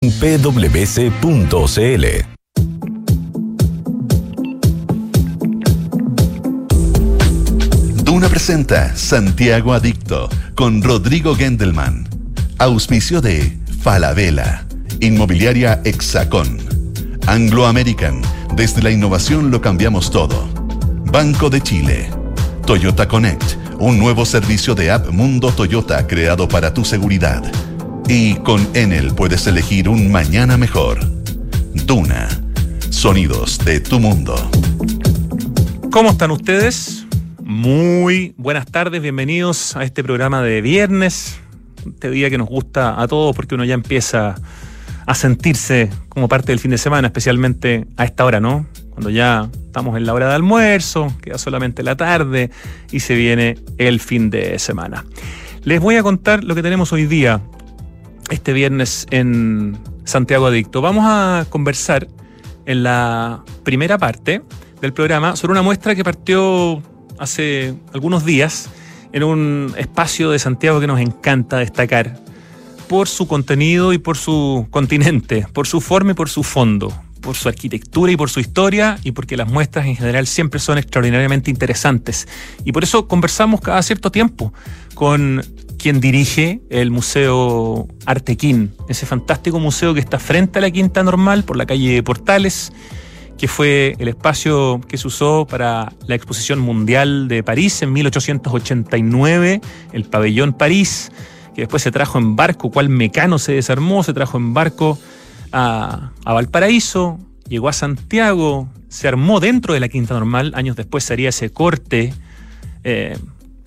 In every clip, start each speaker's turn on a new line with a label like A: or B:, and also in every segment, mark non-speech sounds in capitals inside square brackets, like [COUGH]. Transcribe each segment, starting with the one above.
A: pwc.cl.
B: Duna presenta Santiago Adicto con Rodrigo Gendelman. Auspicio de Falabella, Inmobiliaria Hexacón, Anglo American, desde la innovación lo cambiamos todo. Banco de Chile, Toyota Connect, un nuevo servicio de app Mundo Toyota creado para tu seguridad. Y con Enel puedes elegir un mañana mejor. Duna. Sonidos de tu mundo.
C: ¿Cómo están ustedes? Muy buenas tardes, bienvenidos a este programa de viernes, este día que nos gusta a todos porque uno ya empieza a sentirse como parte del fin de semana, especialmente a esta hora, ¿no? Cuando ya estamos en la hora de almuerzo, queda solamente la tarde y se viene el fin de semana. Les voy a contar lo que tenemos hoy día este viernes en Santiago Adicto. Vamos a conversar en la primera parte del programa sobre una muestra que partió hace algunos días en un espacio de Santiago que nos encanta destacar por su contenido y por su continente, por su forma y por su fondo, por su arquitectura y por su historia y porque las muestras en general siempre son extraordinariamente interesantes. Y por eso conversamos cada cierto tiempo con quien dirige el Museo Artequín, ese fantástico museo que está frente a la Quinta Normal por la calle Portales, que fue el espacio que se usó para la Exposición Mundial de París en 1889, el pabellón París, que después se trajo en barco, cual mecano se desarmó, se trajo en barco a, Valparaíso, llegó a Santiago, se armó dentro de la Quinta Normal, años después se haría ese corte. Eh,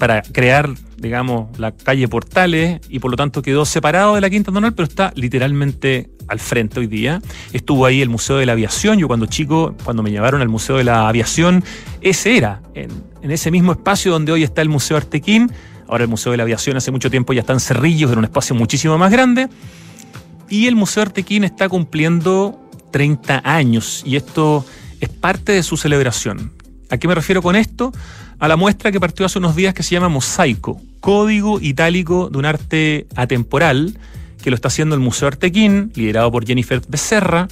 C: para crear, digamos, la calle Portales y por lo tanto quedó separado de la Quinta Normal, pero está literalmente al frente hoy día. Estuvo ahí el Museo de la Aviación. Yo cuando chico, cuando me llevaron al Museo de la Aviación, ese era, en, ese mismo espacio donde hoy está el Museo Artequín. Ahora el Museo de la Aviación hace mucho tiempo ya está en Cerrillos, en un espacio muchísimo más grande. Y el Museo Artequín está cumpliendo 30 años y esto es parte de su celebración. ¿A qué me refiero con esto? A la muestra que partió hace unos días que se llama Mosaico, código itálico de un arte atemporal, que lo está haciendo el Museo Artequín, liderado por Jennifer Becerra,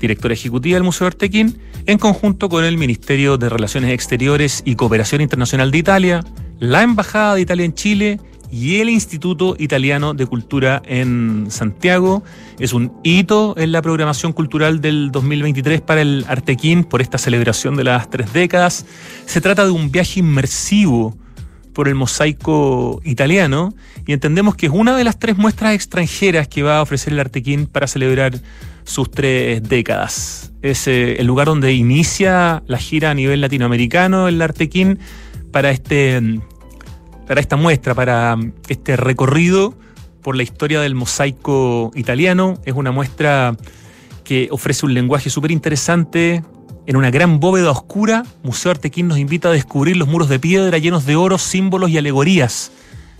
C: directora ejecutiva del Museo Artequín, en conjunto con el Ministerio de Relaciones Exteriores y Cooperación Internacional de Italia, la Embajada de Italia en Chile y el Instituto Italiano de Cultura en Santiago. Es un hito en la programación cultural del 2023 para el Artequín por esta celebración de las tres décadas. Se trata de un viaje inmersivo por el mosaico italiano y entendemos que es una de las tres muestras extranjeras que va a ofrecer el Artequín para celebrar sus tres décadas. Es eh, el lugar donde inicia la gira a nivel latinoamericano el Artequín para este para esta muestra, para este recorrido por la historia del mosaico italiano. Es una muestra que ofrece un lenguaje súper interesante. En una gran bóveda oscura, Museo Artequín nos invita a descubrir los muros de piedra llenos de oro, símbolos y alegorías.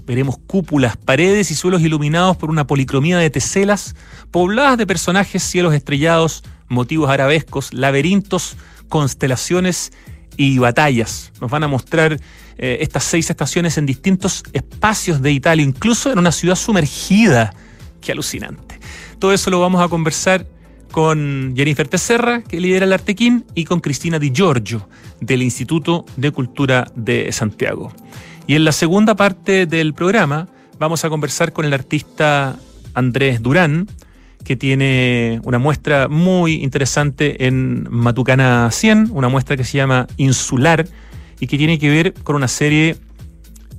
C: Veremos cúpulas, paredes y suelos iluminados por una policromía de teselas, pobladas de personajes, cielos estrellados, motivos arabescos, laberintos, constelaciones y batallas. Nos van a mostrar eh, estas seis estaciones en distintos espacios de Italia, incluso en una ciudad sumergida. Qué alucinante. Todo eso lo vamos a conversar con Jennifer Tecerra, que lidera el Artequín, y con Cristina Di Giorgio, del Instituto de Cultura de Santiago. Y en la segunda parte del programa vamos a conversar con el artista Andrés Durán, que tiene una muestra muy interesante en Matucana 100, una muestra que se llama Insular y que tiene que ver con una serie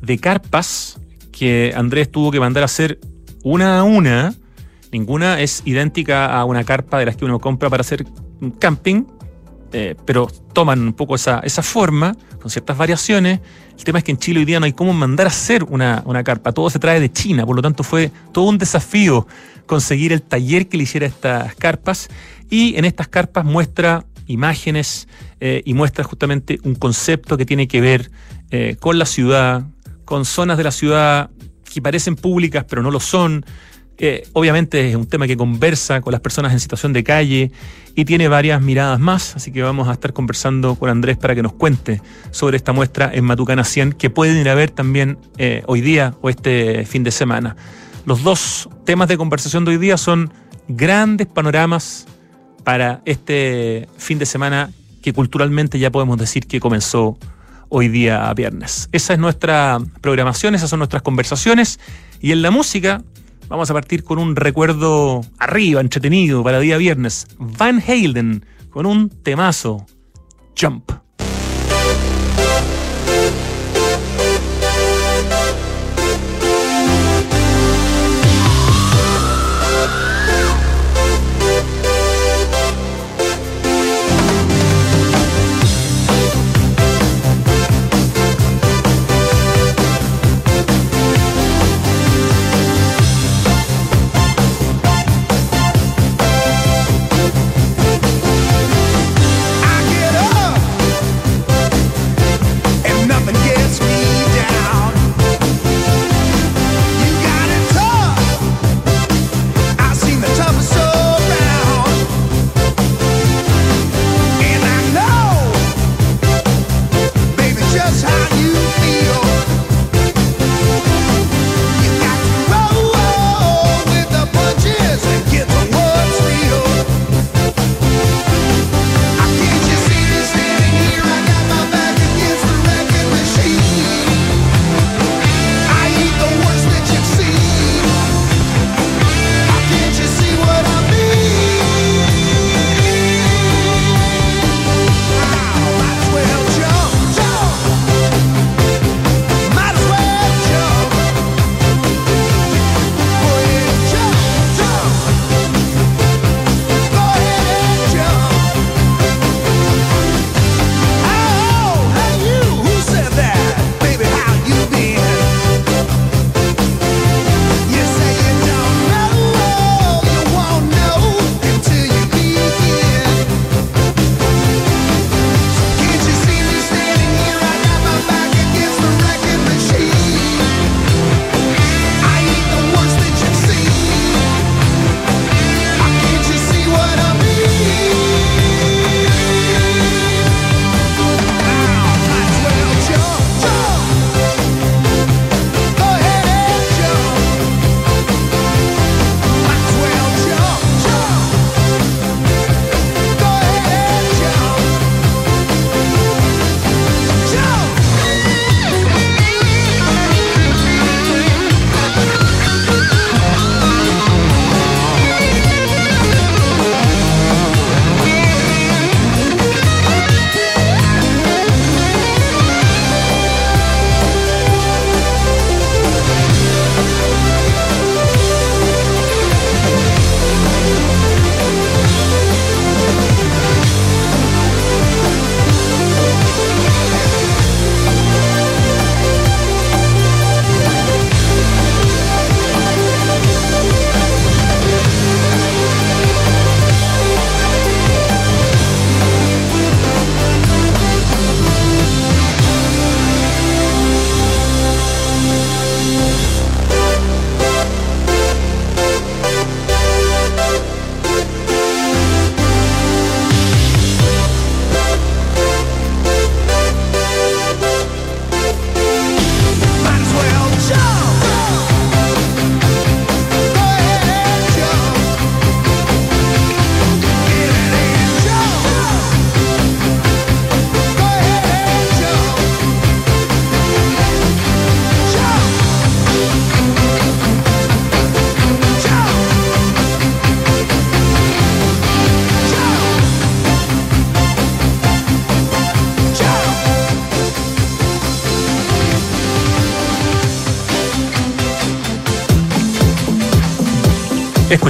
C: de carpas que Andrés tuvo que mandar a hacer una a una. Ninguna es idéntica a una carpa de las que uno compra para hacer camping, eh, pero toman un poco esa, esa, forma, con ciertas variaciones. El tema es que en Chile hoy día no hay cómo mandar a hacer una, una, carpa, todo se trae de China, por lo tanto fue todo un desafío conseguir el taller que le hiciera estas carpas. Y en estas carpas muestra imágenes eh, y muestra justamente un concepto que tiene que ver eh, con la ciudad, con zonas de la ciudad que parecen públicas pero no lo son, obviamente es un tema que conversa con las personas en situación de calle y tiene varias miradas más, así que vamos a estar conversando con Andrés para que nos cuente sobre esta muestra en Matucana 100 que pueden ir a ver también eh, hoy día o este fin de semana. Los dos temas de conversación de hoy día son
D: grandes panoramas para este fin de semana que culturalmente ya podemos decir que comenzó hoy día viernes. Esa es nuestra programación, esas son nuestras conversaciones. Y en la música vamos a partir con un recuerdo arriba, entretenido para día viernes. Van Halen con un temazo, Jump.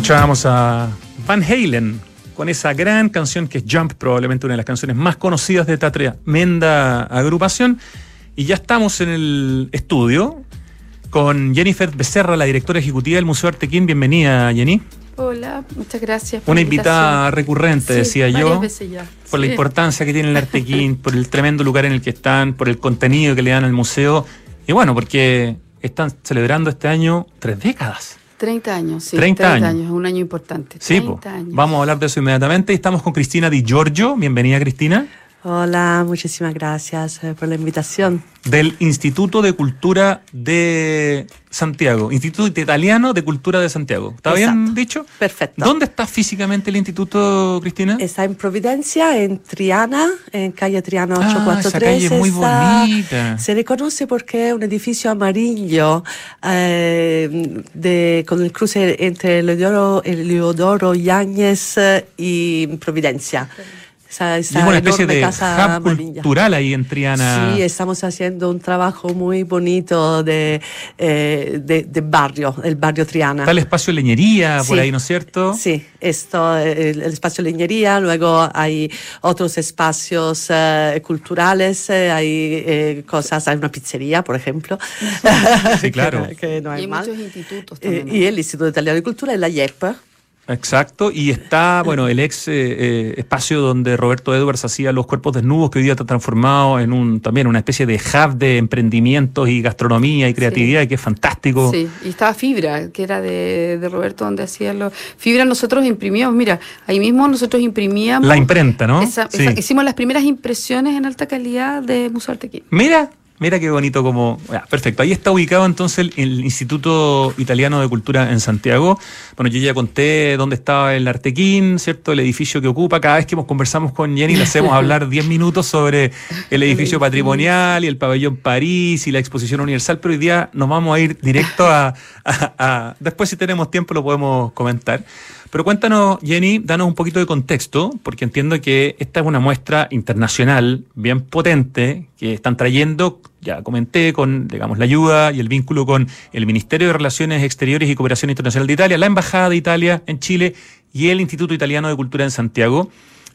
D: Escuchábamos a Van Halen con esa gran canción que es Jump, probablemente una de las canciones más conocidas de esta tremenda agrupación. Y ya estamos en el estudio con Jennifer Becerra, la directora ejecutiva del Museo Artequín. Bienvenida, Jenny.
A: Hola, muchas gracias.
D: Una invitada recurrente, decía yo, por la importancia que tiene el Artequín, [LAUGHS] por el tremendo lugar en el que están, por el contenido que le dan al museo. Y bueno, porque están celebrando este año tres décadas.
A: 30 años, sí. 30, años. un año importante.
D: Sí, vamos a hablar de eso inmediatamente. Estamos con Cristina Di Giorgio. Bienvenida, Cristina.
E: Hola, muchísimas gracias eh, por la invitación.
C: Del Instituto de Cultura de Santiago, Instituto Italiano de Cultura de Santiago. ¿Está bien dicho?
E: Perfecto.
C: ¿Dónde está físicamente el instituto, Cristina?
E: Está en Providencia, en Triana, en calle Triana 843.
C: Ah, esa calle es muy bonita.
E: Se reconoce porque es un edificio amarillo eh, de, con el cruce entre Leodoro, Leodoro Yáñez y Providencia.
C: Esa, una especie de casa cultural ahí en Triana.
E: Sí, estamos haciendo un trabajo muy bonito de, eh, de, barrio, el barrio Triana.
C: Está el espacio leñería por ahí, ¿no es cierto?
E: Sí, esto, el, espacio leñería, luego hay otros espacios eh, culturales, eh, hay cosas, hay una pizzería, por ejemplo.
C: Sí, claro. [LAUGHS]
A: que, no hay y muchos institutos también.
E: Y el Instituto Italiano de Cultura y la IEP
C: Exacto, y está, bueno, el ex eh, eh, espacio donde Roberto Edwards hacía los cuerpos desnudos, que hoy día está transformado en un también una especie de hub de emprendimientos y gastronomía y creatividad, que es fantástico.
A: Sí, y estaba Fibra, que era de, Roberto, donde hacía los... Fibra nosotros imprimíamos, mira, ahí mismo nosotros imprimíamos...
C: La imprenta, ¿no?
A: hicimos las primeras impresiones en alta calidad de Museo Artequín.
C: Mira, Mira qué bonito como... perfecto, ahí está ubicado entonces el, Instituto Italiano de Cultura en Santiago. Bueno, yo ya conté dónde estaba el Artequín, ¿cierto? El edificio que ocupa. Cada vez que conversamos con Jenny le hacemos [LAUGHS] hablar 10 minutos sobre el edificio patrimonial y el pabellón París y la exposición universal, pero hoy día nos vamos a ir directo a después si tenemos tiempo lo podemos comentar. Pero cuéntanos, Jenny, danos un poquito de contexto, porque entiendo que esta es una muestra internacional bien potente que están trayendo, ya comenté, con digamos la ayuda y el vínculo con el Ministerio de Relaciones Exteriores y Cooperación Internacional de Italia, la Embajada de Italia en Chile y el Instituto Italiano de Cultura en Santiago.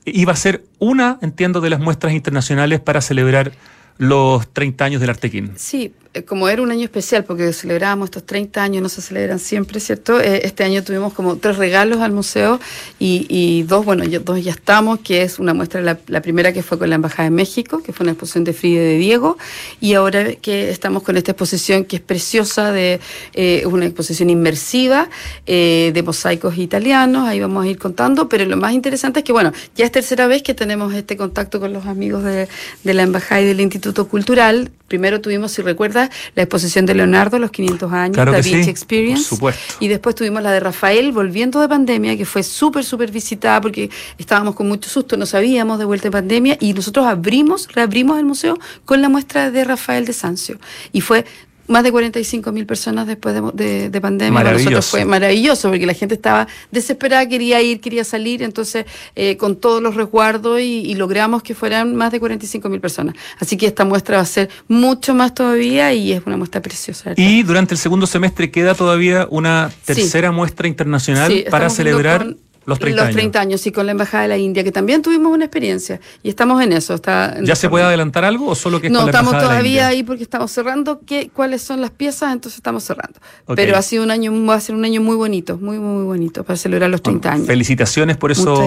C: Iba a ser una, entiendo, de las muestras internacionales para celebrar los 30 años del Artequín.
A: Sí, como era un año especial, porque celebrábamos estos 30 años, no se celebran siempre, ¿cierto? Eh, este año tuvimos como tres regalos al museo y, dos, bueno, dos ya estamos, que es una muestra, la, primera que fue con la Embajada de México, que fue una exposición de Frida de Diego, y ahora que estamos con esta exposición que es preciosa, de eh, una exposición inmersiva de mosaicos italianos, ahí vamos a ir contando, pero lo más interesante es que, bueno, ya es tercera vez que tenemos este contacto con los amigos de la Embajada y del Instituto Cultural. Primero tuvimos, si recuerdas, la exposición de Leonardo, los 500 años,
C: Da
A: Vinci Experience.
C: Y
A: después tuvimos la de Rafael, volviendo de pandemia, que fue súper, súper visitada porque estábamos con mucho susto, no sabíamos de vuelta de pandemia, y nosotros abrimos, reabrimos el museo con la muestra de Rafael de Sancio. Y fue más de 45 mil personas después de, pandemia. Para nosotros fue maravilloso porque la gente estaba desesperada, quería ir, quería salir, entonces eh, con todos los resguardos y, logramos que fueran más de 45 mil personas. Así que esta muestra va a ser mucho más todavía y es una muestra preciosa.
C: Y durante el segundo semestre queda todavía una tercera muestra internacional para celebrar... Los 30
A: los 30 años. sí, con la Embajada de la India, que también tuvimos una experiencia y estamos en eso. Está,
C: ¿Ya se puede adelantar algo o solo que es
A: No, estamos
C: todavía
A: ahí porque estamos cerrando qué, cuáles son las piezas, entonces estamos cerrando. Pero ha sido un año, va a ser un año muy bonito, muy, muy bonito para celebrar los 30 años.
C: Felicitaciones por esos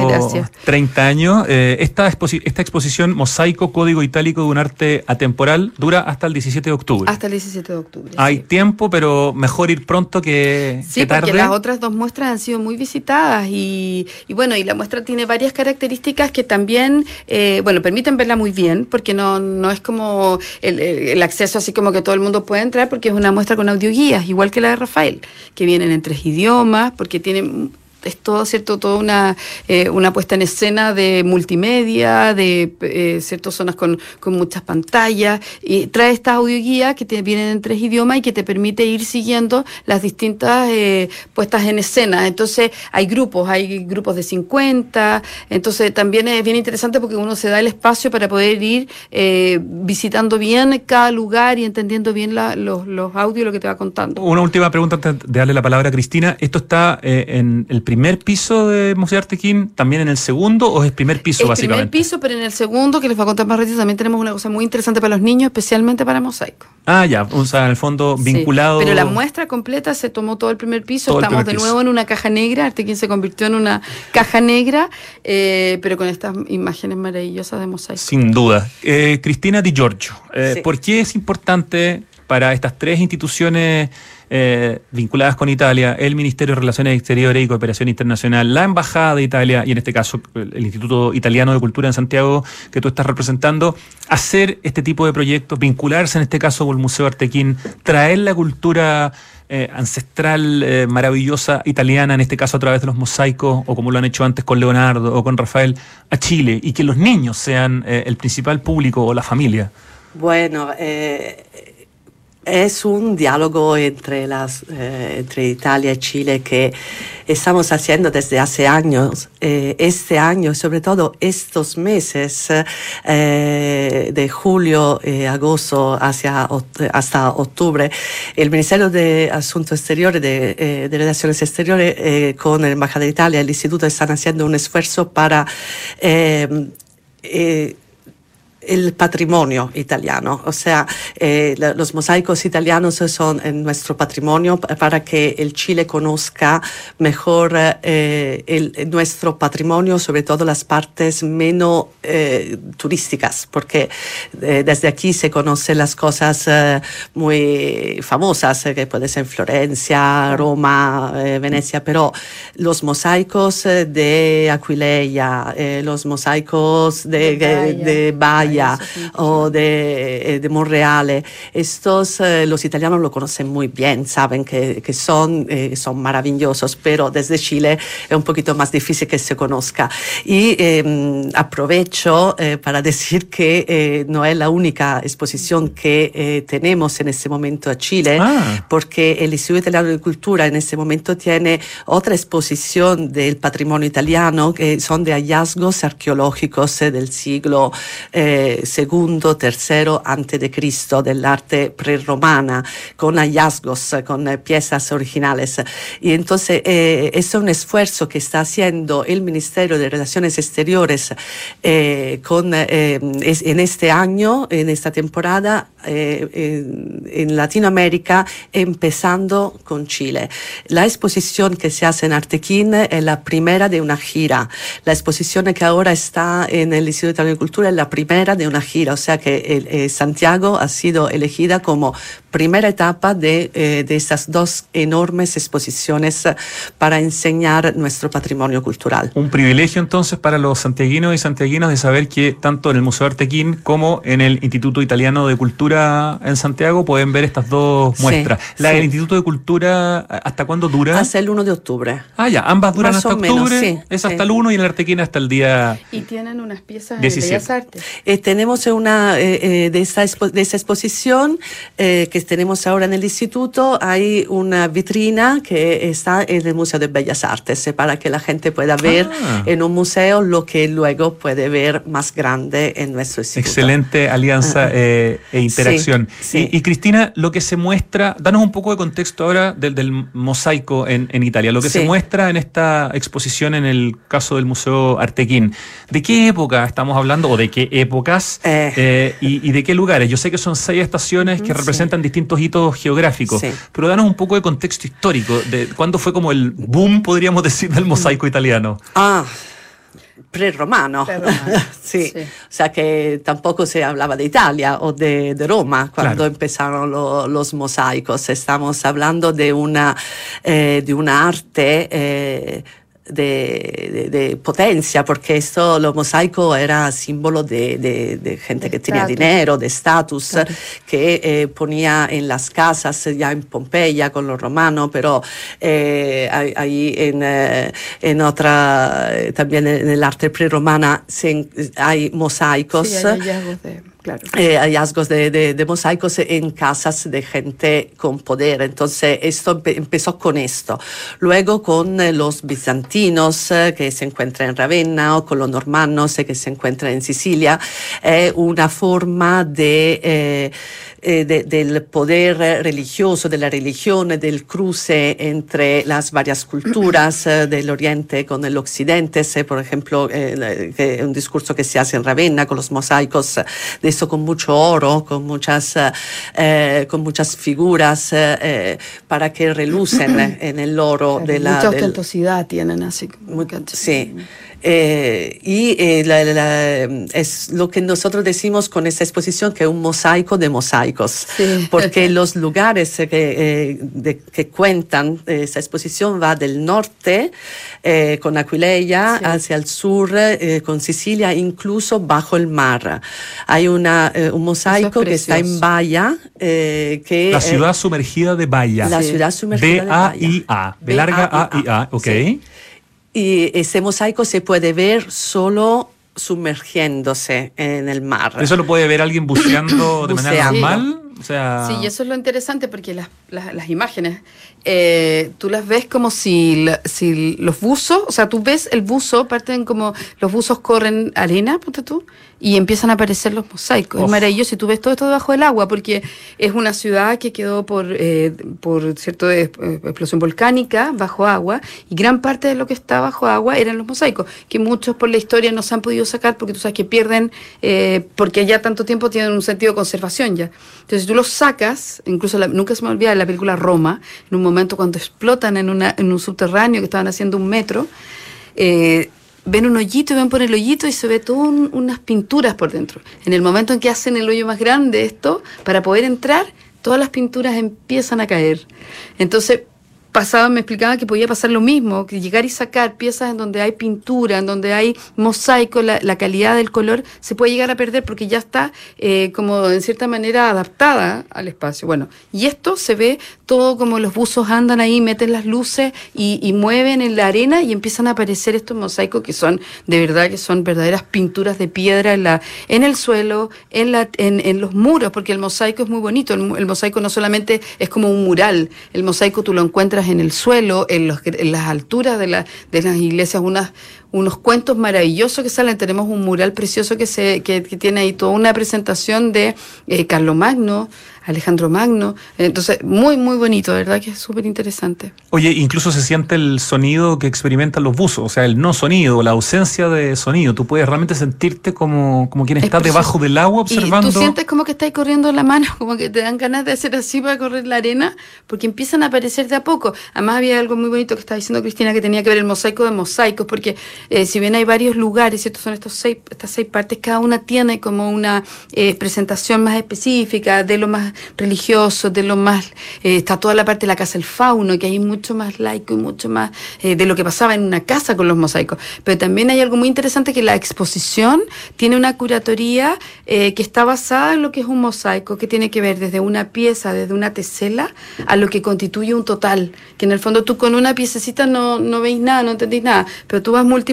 C: 30 años. Eh, esta, esta exposición, Mosaico, Código Itálico de un Arte Atemporal, dura hasta el 17 de octubre.
A: Hasta el 17 de octubre.
C: Hay tiempo, pero mejor ir pronto que,
A: sí,
C: tarde.
A: porque las otras dos muestras han sido muy visitadas y, y bueno, y la muestra tiene varias características que también, eh, bueno, permiten verla muy bien, porque no, no es como el, el, acceso así como que todo el mundo puede entrar, porque es una muestra con audioguías, igual que la de Rafael, que vienen en tres idiomas, porque tiene es todo, ¿cierto? Toda una, eh, una puesta en escena de multimedia, de eh, ciertas zonas con, con, muchas pantallas, y trae estas audioguías que te vienen en tres idiomas y que te permite ir siguiendo las distintas eh, puestas en escena. Entonces, hay grupos, hay grupos de 50, entonces también es bien interesante porque uno se da el espacio para poder ir visitando bien cada lugar y entendiendo bien los, los audios, lo que te va contando.
C: Una última pregunta antes de darle la palabra a Cristina. Esto está en el primer piso de Museo Artequín, también en el segundo o es primer piso básicamente?
A: primer piso, pero en el segundo, que les voy a contar más rápido, también tenemos una cosa muy interesante para los niños, especialmente para mosaico.
C: Ah, ya, o sea, en el fondo vinculado.
A: pero la muestra completa se tomó todo el primer piso, estamos de nuevo en una caja negra, Artequín se convirtió en una caja negra, eh, pero con estas imágenes maravillosas de mosaico.
C: Sin duda. Eh, Cristina Di Giorgio, eh, ¿por qué es importante para estas tres instituciones eh, vinculadas con Italia, el Ministerio de Relaciones Exteriores y Cooperación Internacional, la Embajada de Italia y en este caso el Instituto Italiano de Cultura en Santiago que tú estás representando, hacer este tipo de proyectos, vincularse en este caso con el Museo Artequín, traer la cultura eh, ancestral, eh, maravillosa italiana, en este caso a través de los mosaicos, o como lo han hecho antes con Leonardo o con Rafael, a Chile, y que los niños sean el principal público o la familia?
E: Bueno, es un diálogo entre, las, eh, entre Italia y Chile que estamos haciendo desde hace años. Eh, este año, sobre todo estos meses eh, de julio agosto hacia, hasta octubre, el Ministerio de Asuntos Exteriores, de, de Relaciones Exteriores, con la Embajada de Italia el Instituto están haciendo un esfuerzo para el patrimonio italiano, o sea, eh, los mosaicos italianos son en nuestro patrimonio para que el Chile conozca mejor eh, el, nuestro patrimonio, sobre todo las partes menos eh, turísticas, porque desde aquí se conocen las cosas muy famosas, que puede ser Florencia, Roma, Venecia, pero los mosaicos de Aquileia, los mosaicos de, de o de, eh, de Monreale. Estos eh, los italianos lo conocen muy bien, saben que, que son, eh, son maravillosos, pero desde Chile es un poquito más difícil que se conozca. Y em, aprovecho para decir que no es la única exposición que tenemos en este momento a Chile, ah. porque el Instituto Italiano de Cultura en este momento tiene otra exposición del patrimonio italiano que son de hallazgos arqueológicos del siglo segundo, tercero antes de Cristo dell'arte preromana, con hallazgos, con piezas originales. Y entonces eh, es un esfuerzo que está haciendo el Ministerio de Relaciones Exteriores eh, con, eh, en este año, en esta temporada, en, en Latinoamérica, empezando con Chile. La exposición que se hace en Artequín es la primera de una gira. La exposición que ahora está en el Instituto de Cultura es la primera de una gira, o sea que eh, Santiago ha sido elegida como primera etapa de, eh, de estas dos enormes exposiciones eh, para enseñar nuestro patrimonio cultural.
C: Un privilegio entonces para los santiaguinos y santiaguinas de saber que tanto en el Museo Artequín como en el Instituto Italiano de Cultura en Santiago pueden ver estas dos muestras. la del Instituto de Cultura, ¿hasta cuándo dura?
E: Hasta el 1 de octubre.
C: Ah, ya, ambas duran hasta octubre. es hasta el 1 y el Artequín hasta el día.
A: Y tienen unas piezas de Bellas Artes.
E: Este, tenemos una eh, eh, de, esta de esa exposición eh, que tenemos ahora en el instituto, hay una vitrina que está en el Museo de Bellas Artes para que la gente pueda ver ah. en un museo lo que luego puede ver más grande en nuestro instituto.
C: Excelente alianza e interacción. Y, Cristina, lo que se muestra, danos un poco de contexto ahora del, del mosaico en, en, Italia, lo que se muestra en esta exposición en el caso del Museo Artequín. ¿De qué época estamos hablando o de qué épocas? Eh. Eh, y, de qué lugares? Yo sé que son seis estaciones que representan distintos hitos geográficos, pero danos un poco de contexto histórico, de cuándo fue como el boom, podríamos decir, del mosaico italiano.
E: Ah, prerromano. [LAUGHS] sí. sí. O sea que tampoco se hablaba de Italia o de, Roma cuando empezaron los mosaicos. Estamos hablando de una, eh, de una arte de, potencia, porque esto, lo mosaico era símbolo de, gente que tenía dinero, de estatus, que eh, ponía en las casas, ya en Pompeya con los romanos, pero eh, ahí en, eh, en otra, también en el arte preromana hay mosaicos. Eh, hallazgos de, mosaicos en casas de gente con poder. Entonces, esto empezó con esto. Luego con eh, los bizantinos eh, que se encuentran en Ravenna o con los normanos que se encuentran en Sicilia. Es una forma de eh, del poder religioso, de la religión, del cruce entre las varias culturas eh, del Oriente con el Occidente. por ejemplo, eh, un discurso que se hace en Ravenna con los mosaicos, de eso con mucho oro, con muchas, con muchas figuras para que relucen [CLEARS THROAT] en el oro de la...
A: Mucha ostentosidad tienen así.
E: sí. Eh, y eh, es lo que nosotros decimos con esta exposición que es un mosaico de mosaicos mosaicos, porque [LAUGHS] los lugares que, que cuentan esa exposición va del norte con Aquileia hacia el sur con Sicilia, incluso bajo el mar. Hay una, un mosaico que está en Bahia. que,
C: la ciudad sumergida de Bahia.
E: La ciudad sumergida de
C: Bahia. B-A-I-A. B larga A-I-A, ok.
E: Y ese mosaico se puede ver solo sumergiéndose en el mar.
C: ¿Eso lo puede ver alguien buceando [CLEARS THROAT] de manera normal?
A: O sea... Sí, y eso es lo interesante porque las, las, imágenes, eh, tú las ves como si, si los buzos, o sea, tú ves el buzo, parten como los buzos corren arena, ponte tú, y empiezan a aparecer los mosaicos. Es maravilloso y tú ves todo esto debajo del agua porque es una ciudad que quedó por, eh, por cierto, eh, explosión volcánica bajo agua y gran parte de lo que está bajo agua eran los mosaicos, que muchos por la historia no se han podido sacar porque tú sabes que pierden, eh, porque ya tanto tiempo tienen un sentido de conservación ya. Entonces tú los sacas, incluso nunca se me olvida de la película Roma, en un momento cuando explotan en, una, en un subterráneo que estaban haciendo un metro, eh, ven un hoyito y ven por el hoyito y se ve todas unas pinturas por dentro. En el momento en que hacen el hoyo más grande esto, para poder entrar, todas las pinturas empiezan a caer. Entonces, pasaba, me explicaba que podía pasar lo mismo, que llegar y sacar piezas en donde hay pintura, en donde hay mosaico, la, calidad del color se puede llegar a perder porque ya está eh, como en cierta manera adaptada al espacio. Bueno, y esto se ve todo como los buzos andan ahí, meten las luces y, mueven en la arena y empiezan a aparecer estos mosaicos que son de verdad que son verdaderas pinturas de piedra en, la, en el suelo, en, la, en, los muros, porque el mosaico es muy bonito, el mosaico no solamente es como un mural, el mosaico tú lo encuentras en el suelo, en, las alturas de las iglesias, unas, unos cuentos maravillosos que salen. Tenemos un mural precioso que, se, que, tiene ahí toda una presentación de eh, Carlos Magno, Alejandro Magno. Entonces, muy, muy bonito, ¿verdad? Que es súper interesante.
C: Oye, incluso se siente el sonido que experimentan los buzos, o sea, el no sonido, la ausencia de sonido. Tú puedes realmente sentirte como, como quien está debajo del agua observando.
A: Y tú sientes como que estás corriendo la mano, [LAUGHS] como que te dan ganas de hacer así para correr la arena, porque empiezan a aparecer de a poco. Además, había algo muy bonito que estaba diciendo Cristina que tenía que ver el mosaico de mosaicos, porque eh, si bien hay varios lugares, estos son estos seis, estas seis partes, cada una tiene como una eh, presentación más específica de lo más religioso, de lo más, eh, está toda la parte de la casa del fauno, que hay mucho más laico y mucho más eh, de lo que pasaba en una casa con los mosaicos. Pero también hay algo muy interesante que la exposición tiene una curatoría eh, que está basada en lo que es un mosaico, que tiene que ver desde una pieza, desde una tesela, a lo que constituye un total, que en el fondo tú con una piececita no, no veis nada, no entendís nada, pero tú vas multiplicando,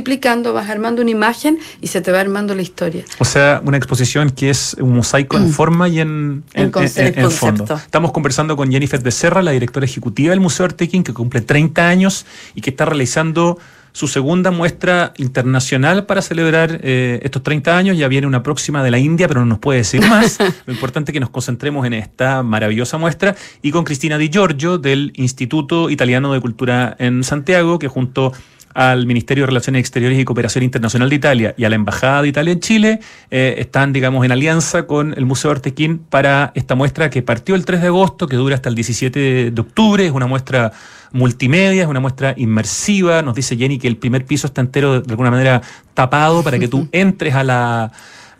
A: vas armando una imagen y se te va armando la historia.
C: O sea, una exposición que es un mosaico en mm. forma y en, en, en, fondo. Estamos conversando con Jennifer Becerra, la directora ejecutiva del Museo Artequín, que cumple 30 años y que está realizando su segunda muestra internacional para celebrar eh, estos 30 años. Ya viene una próxima de la India, pero no nos puede decir más. [LAUGHS] Lo importante es que nos concentremos en esta maravillosa muestra. Y con Cristina Di Giorgio, del Instituto Italiano de Cultura en Santiago, que junto al Ministerio de Relaciones Exteriores y Cooperación Internacional de Italia y a la Embajada de Italia en Chile, eh, están, digamos, en alianza con el Museo Artequín para esta muestra que partió el 3 de agosto, que dura hasta el 17 de octubre. Es una muestra multimedia, es una muestra inmersiva. Nos dice Jenny que el primer piso está entero, de alguna manera, tapado para que tú [LAUGHS] entres a la,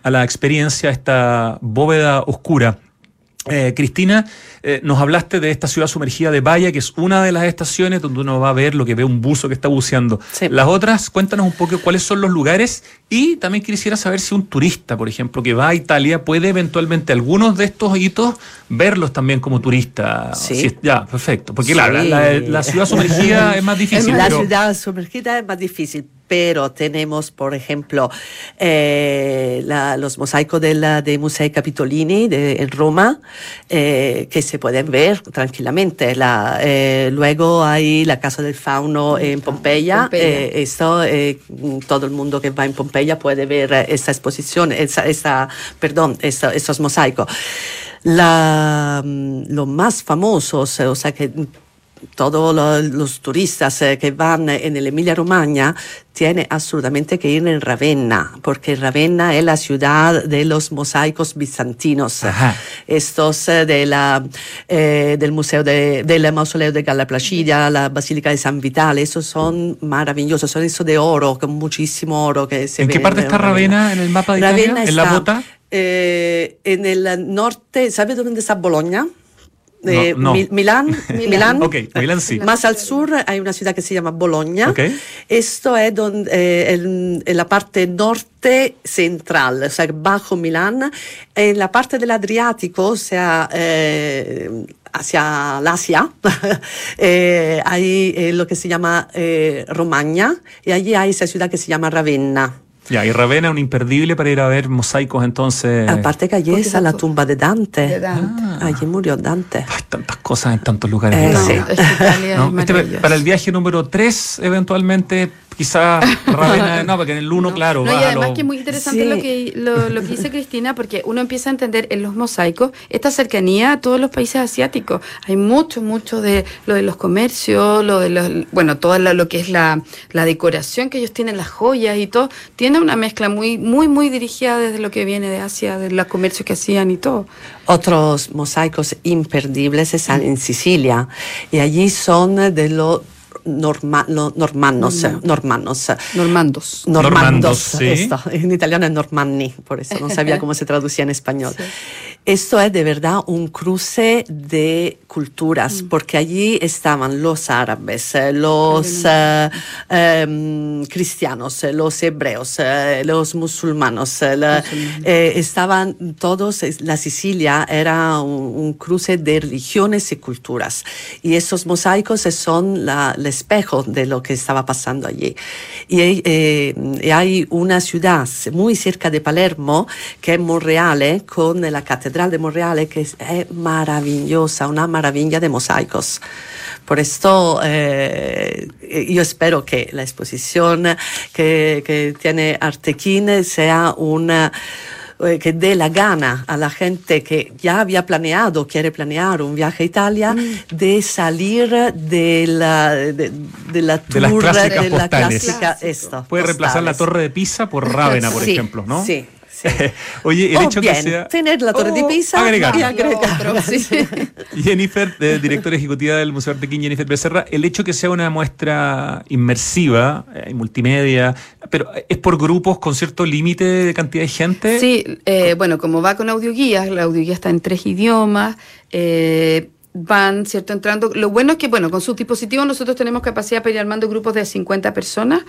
C: a la experiencia, esta bóveda oscura. Eh, Cristina, eh, nos hablaste de esta ciudad sumergida de Bahía, que es una de las estaciones donde uno va a ver lo que ve un buzo que está buceando. Las otras, cuéntanos un poco cuáles son los lugares y también quisiera saber si un turista, por ejemplo, que va a Italia, puede eventualmente algunos de estos hitos verlos también como turista.
E: Sí.
C: ya, perfecto. Porque claro, [LAUGHS] la, ciudad sumergida es más difícil.
E: La ciudad sumergida es más difícil pero tenemos, por ejemplo, eh, los mosaicos de, la, de Musei Capitolini de, en Roma, eh, que se pueden ver tranquilamente. La, eh, luego hay la Casa del Fauno en Pompeya. esto, todo el mundo que va en Pompeya puede ver esta exposición, esa, perdón, estos mosaicos. La, mm, los más famosos, o sea que todos los turistas eh, que van en el Emilia Romagna tienen absolutamente que ir en Ravenna, porque Ravenna es la ciudad de los mosaicos bizantinos. Estos eh, de la, eh, del museo de, del mausoleo de Galla la Basílica de San Vitale, esos son maravillosos, son esos de oro, con muchísimo oro que se
C: ¿En qué parte está Ravenna en el mapa de Italia? ¿En la bota?
E: eh, en el norte, ¿sabe dónde está Bologna? Eh,
C: No, no.
E: Mi- Milán, [LAUGHS] Milán.
C: Ok, Milán sí.
E: Más al sur hay una ciudad que se llama Bologna.
C: Ok.
E: Esto es donde, eh, en, en la parte norte central, o sea, bajo Milán. En la parte del Adriático, o sea, eh, hacia el Asia, [LAUGHS] eh, hay eh, lo que se llama Romagna y allí hay esa ciudad que se llama Ravenna.
C: Ya, y Ravenna es un imperdible para ir a ver mosaicos entonces.
E: Aparte que allí
A: Porque
E: está la tumba de Dante.
A: de Dante.
E: Allí murió Dante.
C: Hay tantas cosas en tantos lugares.
E: Eh,
C: de
E: sí.
A: Es es
C: Este, para el viaje número 3, eventualmente, quizás [LAUGHS] Ravenna, no, porque en el 1, claro,
A: No, y además
C: lo-
A: que es muy interesante
E: Sí.
A: lo, que, lo, lo que dice Cristina, porque uno empieza a entender en los mosaicos esta cercanía a todos los países asiáticos. Hay mucho, mucho de lo de los comercios, lo de los, bueno, todo lo que es la, la decoración que ellos tienen, las joyas y todo. Tiene una mezcla muy, muy, muy dirigida desde lo que viene de Asia, de los comercios que hacían y todo.
E: Otros mosaicos imperdibles están en Sicilia y allí son de los norma- lo- normannos, normannos.
A: Normandos.
E: Normandos,
C: Normandos, sí.
E: esto. En italiano es normanni, por eso no sabía [LAUGHS] cómo se traducía en español. Esto es de verdad un cruce de culturas, porque allí estaban los árabes, eh, los eh, em, cristianos, eh, los hebreos, eh, los musulmanos, eh, la- eh, estaban todos, la Sicilia era un, un cruce de religiones y culturas. Y esos mosaicos son la- el espejo de lo que estaba pasando allí. Y, y hay una ciudad muy cerca de Palermo, que es Monreale, con la Catedral de Monreale, que es, es maravillosa, una maravilla de mosaicos. Por esto eh, yo espero que la exposición que, que tiene Artequín sea una eh, que dé la gana a la gente que ya había planeado, quiere planear un viaje a Italia, de salir de la, de, de la
C: De las
E: tour,
C: clásicas
E: de la
C: postales.
E: clásica, esto,
C: Puede reemplazar la
E: postales.
C: torre de Pisa por Rávena, por
E: Sí,
C: ejemplo, ¿no?
E: Sí. Sí. [LAUGHS]
C: Oye, el
E: o
C: hecho
E: bien,
C: que sea.
E: tener la torre de
C: Oh,
E: Pisa
C: agregar.
E: y agregar.
A: otro, sí. [LAUGHS]
C: Jennifer, eh, directora ejecutiva del Museo Artequín, Jennifer Becerra, el hecho que sea una muestra inmersiva, eh, multimedia, pero es por grupos con cierto límite de cantidad de gente.
A: Sí, eh, bueno, como va con audioguías, la audioguía está en tres idiomas, eh, van, ¿cierto? Entrando. Lo bueno es que, bueno, con sus dispositivos nosotros tenemos capacidad para ir armando grupos de 50 personas,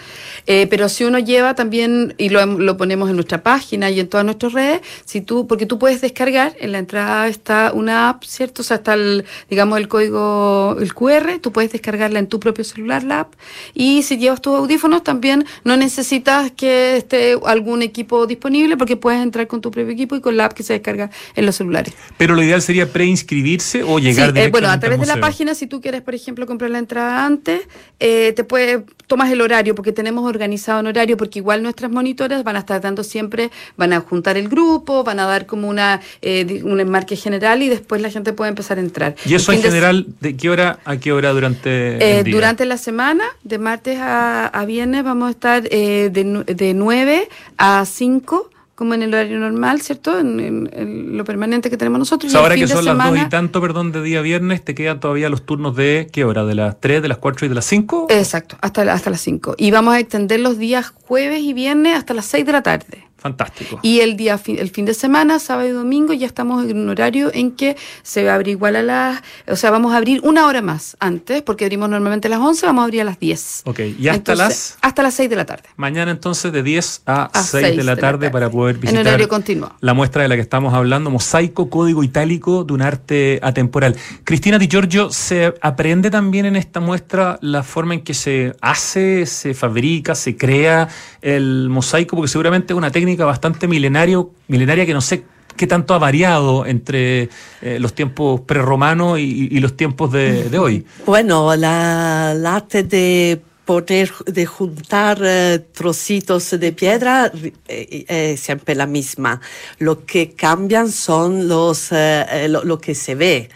A: eh, pero si uno lleva también, y lo, lo ponemos en nuestra página y en todas nuestras redes, si tú, porque tú puedes descargar, en la entrada está una app, ¿cierto? O sea, está el, digamos, el código, el QR, tú puedes descargarla en tu propio celular, la app, y si llevas tus audífonos también no necesitas que esté algún equipo disponible porque puedes entrar con tu propio equipo y con la app que se descarga en los celulares.
C: Pero lo ideal sería preinscribirse o llegar
A: eh, bueno, a través de la página, si tú quieres, por ejemplo, comprar la entrada antes, eh, te puede, tomas el horario, porque tenemos organizado un horario, porque igual nuestras monitoras van a estar dando siempre, van a juntar el grupo, van a dar como una eh, un enmarque general y después la gente puede empezar a entrar.
C: ¿Y eso en general de qué hora a qué hora durante
A: eh,
C: el día?
A: durante la semana, de martes a, a viernes, vamos a estar eh, de, de 9 a 5, como en el horario normal, ¿cierto? En, en- en lo permanente que tenemos
C: O
A: nosotros.
C: sea,
A: y el
C: ahora que son las dos y tanto, perdón, de día viernes, te quedan todavía los turnos de ¿qué hora? ¿De las 3, de las 4 y de las 5?
A: Exacto, hasta, hasta las 5. Y vamos a extender los días jueves y viernes hasta las 6 de la tarde.
C: Fantástico.
A: Y el día el fin de semana, sábado y domingo, ya estamos en un horario en que se va a abrir igual a las, o sea, vamos a abrir una hora más antes, porque abrimos normalmente a las 11, vamos a abrir a las 10.
C: Ok, y hasta las-
A: hasta las 6 de la tarde.
C: Mañana entonces de 10 a,
A: A
C: 6 de la tarde para poder
A: En
C: visitar
A: horario continuo.
C: la muestra de la que estamos hablando, Mosaico, Código Itálico de un arte atemporal. Cristina Di Giorgio, ¿se aprende también en esta muestra la forma en que se hace, se fabrica, se crea el mosaico? Porque seguramente es una técnica bastante milenario, milenaria que no sé qué tanto ha variado entre eh, los tiempos prerromanos y, y los tiempos de, hoy.
E: Bueno, la, el arte de poder de juntar eh, trocitos de piedra eh, es siempre la misma. Lo que cambian son los eh, eh, lo, lo que se ve.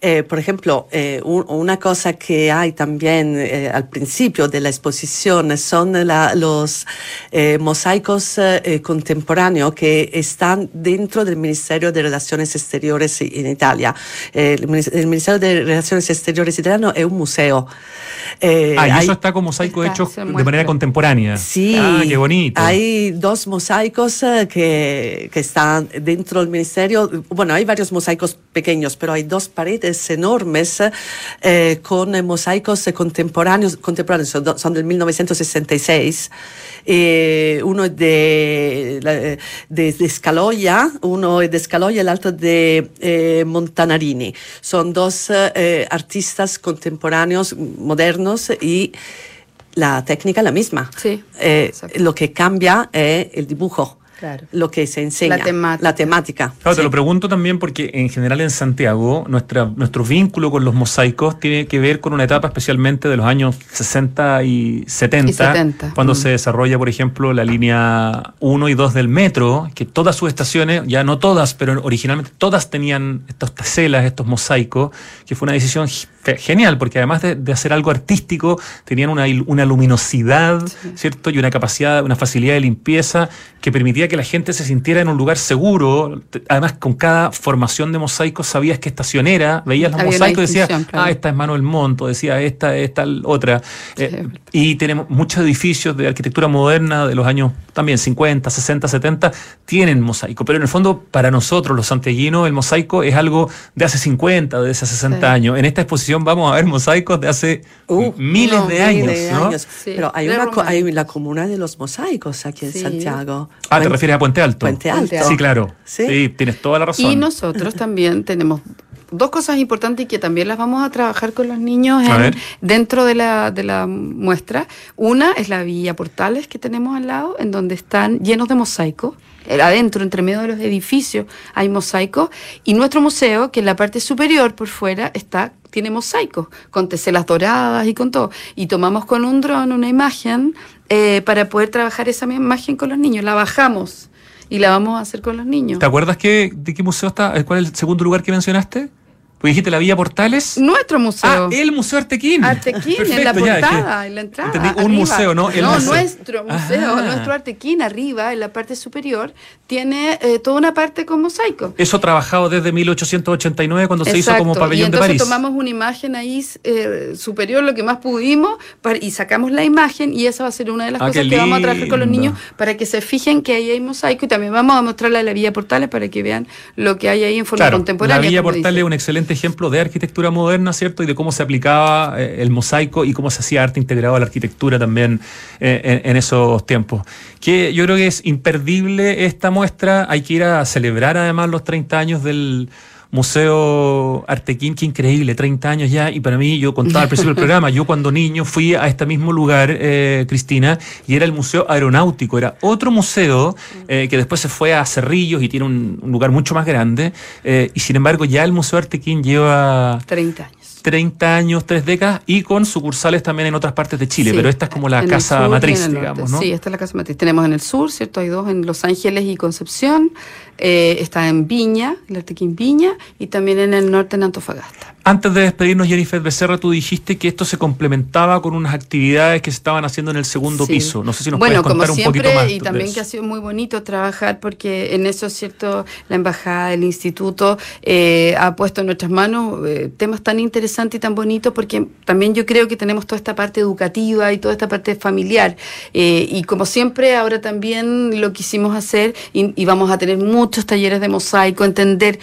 E: Eh, por ejemplo, eh, un- una cosa que hay también eh, al principio de la exposición son la- los eh, mosaicos eh, eh, contemporáneos que están dentro del Ministerio de Relaciones Exteriores en Italia. Eh, el, Minis- el Ministerio de Relaciones Exteriores italiano es un museo. Eh,
C: ah, y
E: hay-
C: eso está como mosaicos
A: Está,
C: hechos de manera contemporánea.
E: Sí,
C: Ah, qué bonito.
E: hay dos mosaicos eh, que, que están dentro del ministerio. Bueno, hay varios mosaicos pequeños, pero hay dos paredes enormes eh, con eh, mosaicos eh, contemporáneos, contemporáneos, son, del 1966. Eh, uno es de, de, de Scaloia, uno es de Scaloia, el otro de eh, Montanarini. Son dos artistas contemporáneos, modernos y la técnica es la misma.
A: Sí,
E: Eh, lo que cambia es el dibujo,
A: Claro.
E: lo que se enseña,
A: La temática.
E: La temática.
C: Claro, te
E: Sí.
C: lo pregunto también porque en general en Santiago nuestra, nuestro vínculo con los mosaicos tiene que ver con una etapa especialmente de los años 60 y 70,
A: Y 70,
C: cuando
A: mm.
C: se desarrolla, por ejemplo, la línea 1 y 2 del metro, que todas sus estaciones, ya no todas, pero originalmente todas tenían estas teselas, estos mosaicos, que fue una decisión genial, porque además de, de hacer algo artístico, tenían una, una luminosidad, ¿cierto? Y una capacidad, una facilidad de limpieza que permitía que la gente se sintiera en un lugar seguro. Además, con cada formación de mosaicos sabías qué estación era, veías los
A: Había
C: mosaicos y decías,
A: claro.
C: ah, esta es Manuel Monto, decía, esta es tal otra. Eh, y tenemos muchos edificios de arquitectura moderna de los años también 50, 60, 70, tienen mosaico. Pero en el fondo, para nosotros, los santiaguinos, el mosaico es algo de hace 50, de hace 60
A: Sí.
C: años. En esta exposición vamos a ver mosaicos de hace
E: Uh,
C: miles
A: no,
C: de años,
E: Miles de
C: ¿no?
E: años.
A: Sí,
E: Pero hay, una, hay la comuna de los mosaicos aquí en
A: Sí.
E: Santiago.
C: Ah, ¿te refieres a Puente Alto?
E: Puente Alto.
A: Puente Alto.
C: Sí, claro.
E: Sí.
C: Sí, tienes toda la razón.
A: Y nosotros también tenemos dos cosas importantes y que también las vamos a trabajar con los niños en- dentro de la, de la muestra. Una es la Villa Portales que tenemos al lado, en donde están llenos de mosaicos. Eh, Adentro, entre medio de los edificios, hay mosaicos. Y nuestro museo, que en la parte superior, por fuera, está tiene mosaicos, con teselas doradas y con todo. Y tomamos con un dron una imagen eh, para poder trabajar esa misma imagen con los niños. La bajamos y la vamos a hacer con los niños.
C: ¿Te acuerdas de qué museo está? ¿Cuál es el segundo lugar que mencionaste? Pues dijiste la Villa Portales.
A: Nuestro museo.
C: Ah, el Museo Artequín.
A: Artequín, en la
C: Perfecto, ya,
A: portada, en la entrada.
C: Entendí, un
A: arriba.
C: museo, ¿no? El
A: no,
C: museo.
A: nuestro museo,
C: Ah.
A: nuestro Artequín, arriba, en la parte superior, tiene eh, toda una parte con mosaico.
C: Eso trabajado desde 1889 cuando se hizo como
A: Exacto,
C: pabellón
A: y
C: de
A: entonces
C: París.
A: tomamos una imagen ahí eh, superior, lo que más pudimos, para- y sacamos la imagen, y esa va a ser una de las
C: Ah,
A: cosas que vamos a trabajar con los niños, para que se fijen que ahí hay mosaico, y también vamos a mostrarle a la Villa Portales para que vean lo que hay ahí en forma
C: Claro,
A: contemporánea.
C: la Villa Portales es un excelente ejemplo de arquitectura moderna, ¿cierto? Y de cómo se aplicaba eh, el mosaico y cómo se hacía arte integrado a la arquitectura también eh, en, en esos tiempos. Que yo creo que es imperdible esta muestra. Hay que ir a celebrar además los 30 años del Museo Artequín, qué increíble, 30 años ya, y para mí, yo contaba al principio del [LAUGHS] programa, yo cuando niño fui a este mismo lugar, eh, Cristina, y era el Museo Aeronáutico, era otro museo eh, que después se fue a Cerrillos y tiene un, un lugar mucho más grande, eh, y sin embargo ya el Museo Artequín lleva
A: 30 años.
C: 30 años, tres décadas, y con sucursales también en otras partes de Chile,
A: Sí,
C: pero esta es como la casa
A: sur
C: matriz, digamos, ¿no?
A: Sí, esta es la casa matriz. Tenemos en el sur, ¿cierto? Hay dos en Los Ángeles y Concepción. eh, está en Viña, el Artequín Viña, y también en el norte en Antofagasta.
C: Antes de despedirnos, Jennifer Becerra, tú dijiste que esto se complementaba con unas actividades que se estaban haciendo en el segundo
A: Sí.
C: piso. No sé si nos
A: bueno,
C: puedes contar
A: como
C: un
A: siempre,
C: poquito más.
A: y también que ha sido muy bonito trabajar porque en eso, cierto, la embajada, el instituto eh, ha puesto en nuestras manos eh, temas tan interesantes y tan bonitos porque también yo creo que tenemos toda esta parte educativa y toda esta parte familiar Eh, y como siempre ahora también lo quisimos hacer y, y vamos a tener muchos talleres de mosaico, entender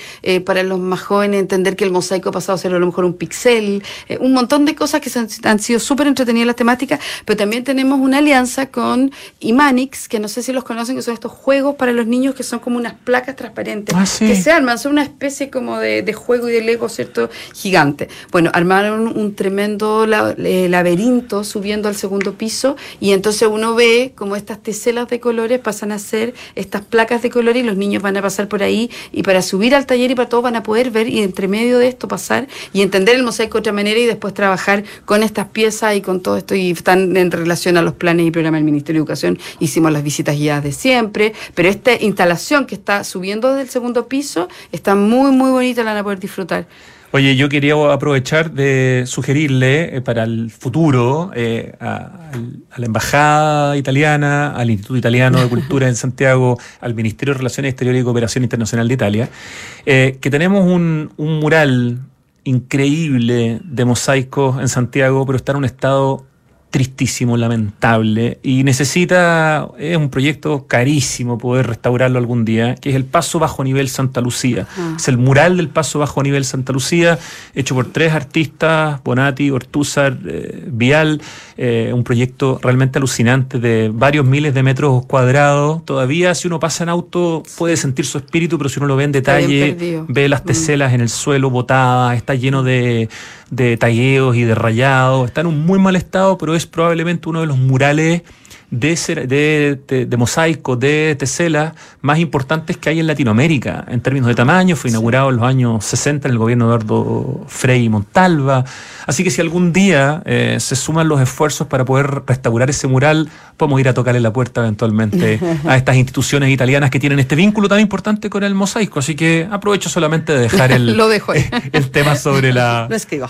A: para los más jóvenes, entender que el mosaico ha pasado a ser a lo mejor un pixel, eh, un montón de cosas que han, han sido súper entretenidas las temáticas, pero también tenemos una alianza con Imanix, que no sé si los conocen, que son estos juegos para los niños que son como unas placas transparentes,
C: Ah, sí.
A: que se arman, son una especie como de, de juego y de Lego, ¿cierto? Gigante. Bueno, armaron un tremendo la- eh, laberinto subiendo al segundo piso y entonces uno ve como estas teselas de colores pasan a ser estas placas de colores y los niños van a pasar por ahí y para subir al taller y para todos van a poder ver y entre medio de esto pasar y entender el mosaico de otra manera y después trabajar con estas piezas y con todo esto y están en relación a los planes y programas del Ministerio de Educación. Hicimos las visitas guiadas de siempre, pero esta instalación que está subiendo desde el segundo piso está muy, muy bonita, la van a poder disfrutar.
C: Oye, yo quería aprovechar de sugerirle eh, para el futuro eh, a, la Embajada Italiana, al Instituto Italiano de Cultura en Santiago, al Ministerio de Relaciones Exteriores y Cooperación Internacional de Italia, eh, que tenemos un mural increíble de mosaicos en Santiago, pero está en un estado tristísimo, lamentable, y necesita, es un proyecto carísimo poder restaurarlo algún día, que es el Paso Bajo Nivel Santa Lucía. Es el mural del Paso Bajo Nivel Santa Lucía, hecho por tres artistas, Bonati, Ortúzar, eh, Vial, eh, un proyecto realmente alucinante de varios miles de metros cuadrados. Todavía si uno pasa en auto puede sentir su espíritu, pero si uno lo ve en detalle, ve las
A: Mm.
C: teselas en el suelo botadas, está lleno de, de tagueos y de rayados, está en un muy mal estado, pero es probablemente uno de los murales de, cera- de, de- de mosaico, de tesela más importantes que hay en Latinoamérica en términos de tamaño. Fue inaugurado en los años 60 en el gobierno de Eduardo Frei Montalva. Así que si algún día eh, se suman los esfuerzos para poder restaurar ese mural, podemos ir a tocarle la puerta eventualmente [LAUGHS] a estas instituciones italianas que tienen este vínculo tan importante con el mosaico. Así que aprovecho solamente de dejar el, [LAUGHS]
A: Lo dejo [LAUGHS]
C: el tema sobre la,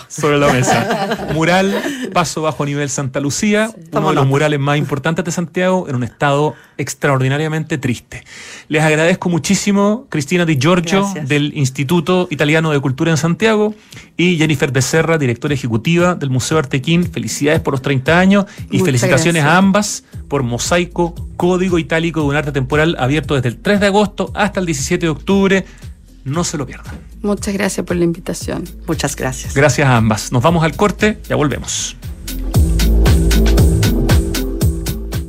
C: sobre la mesa. Mural, paso bajo nivel Santa Lucía, uno de los
E: nota.
C: murales más importantes de Santiago, en un estado extraordinariamente triste. Les agradezco muchísimo Cristina Di Giorgio
E: Gracias.
C: del Instituto Italiano de Cultura en Santiago y Jennifer Becerra, directora ejecutiva del Museo Artequín. Felicidades por los 30 años y
A: Muchas
C: felicitaciones
A: gracias.
C: a ambas por Mosaico, Código Itálico de un arte temporal abierto desde el 3 de agosto hasta el 17 de octubre. No se lo pierdan.
A: Muchas gracias por la invitación.
E: Muchas gracias.
C: Gracias a ambas. Nos vamos al corte, ya volvemos.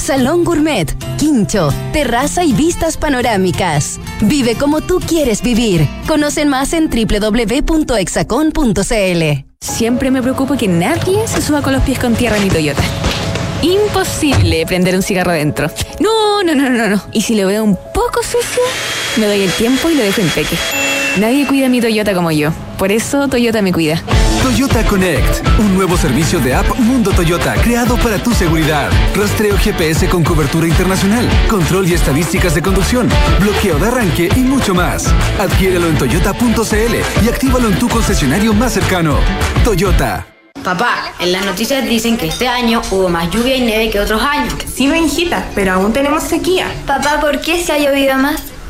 F: salón gourmet, quincho, terraza y vistas panorámicas. Vive como tú quieres vivir. Conocen más en www.exacon.cl.
G: Siempre me preocupo que nadie se suba con los pies con tierra en mi Toyota. Imposible prender un cigarro dentro. No, no, no, no, no. Y si lo veo un poco sucio, me doy el tiempo y lo dejo impeque. Nadie cuida mi Toyota como yo. Por eso Toyota me cuida.
H: Toyota Connect, un nuevo servicio de app Mundo Toyota creado para tu seguridad. Rastreo GPS con cobertura internacional, control y estadísticas de conducción, bloqueo de arranque y mucho más. Adquiérelo en toyota.cl y actívalo en tu concesionario más cercano. Toyota.
I: Papá, en las noticias dicen que este año hubo más lluvia y nieve que otros años.
J: Sí, Benjita, pero aún tenemos sequía.
I: Papá, ¿por qué se ha llovido más?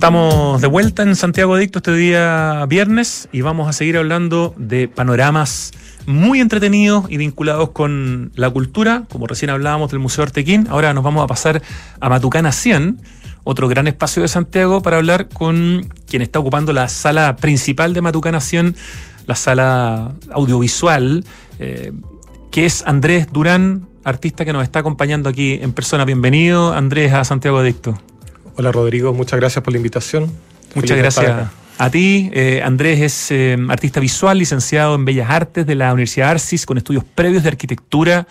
C: Estamos de vuelta en Santiago Adicto este día viernes y vamos a seguir hablando de panoramas muy entretenidos y vinculados con la cultura, como recién hablábamos del Museo Artequín. Ahora nos vamos a pasar a Matucana 100, otro gran espacio de Santiago, para hablar con quien está ocupando la sala principal de Matucana 100, la sala audiovisual, eh, que es Andrés Durán, artista que nos está acompañando aquí en persona. Bienvenido, Andrés, a Santiago Adicto.
K: Hola Rodrigo, muchas gracias por la invitación.
C: Muchas gracias a ti. Eh, Andrés es eh, artista visual, licenciado en Bellas Artes de la Universidad Arcis, con estudios previos de arquitectura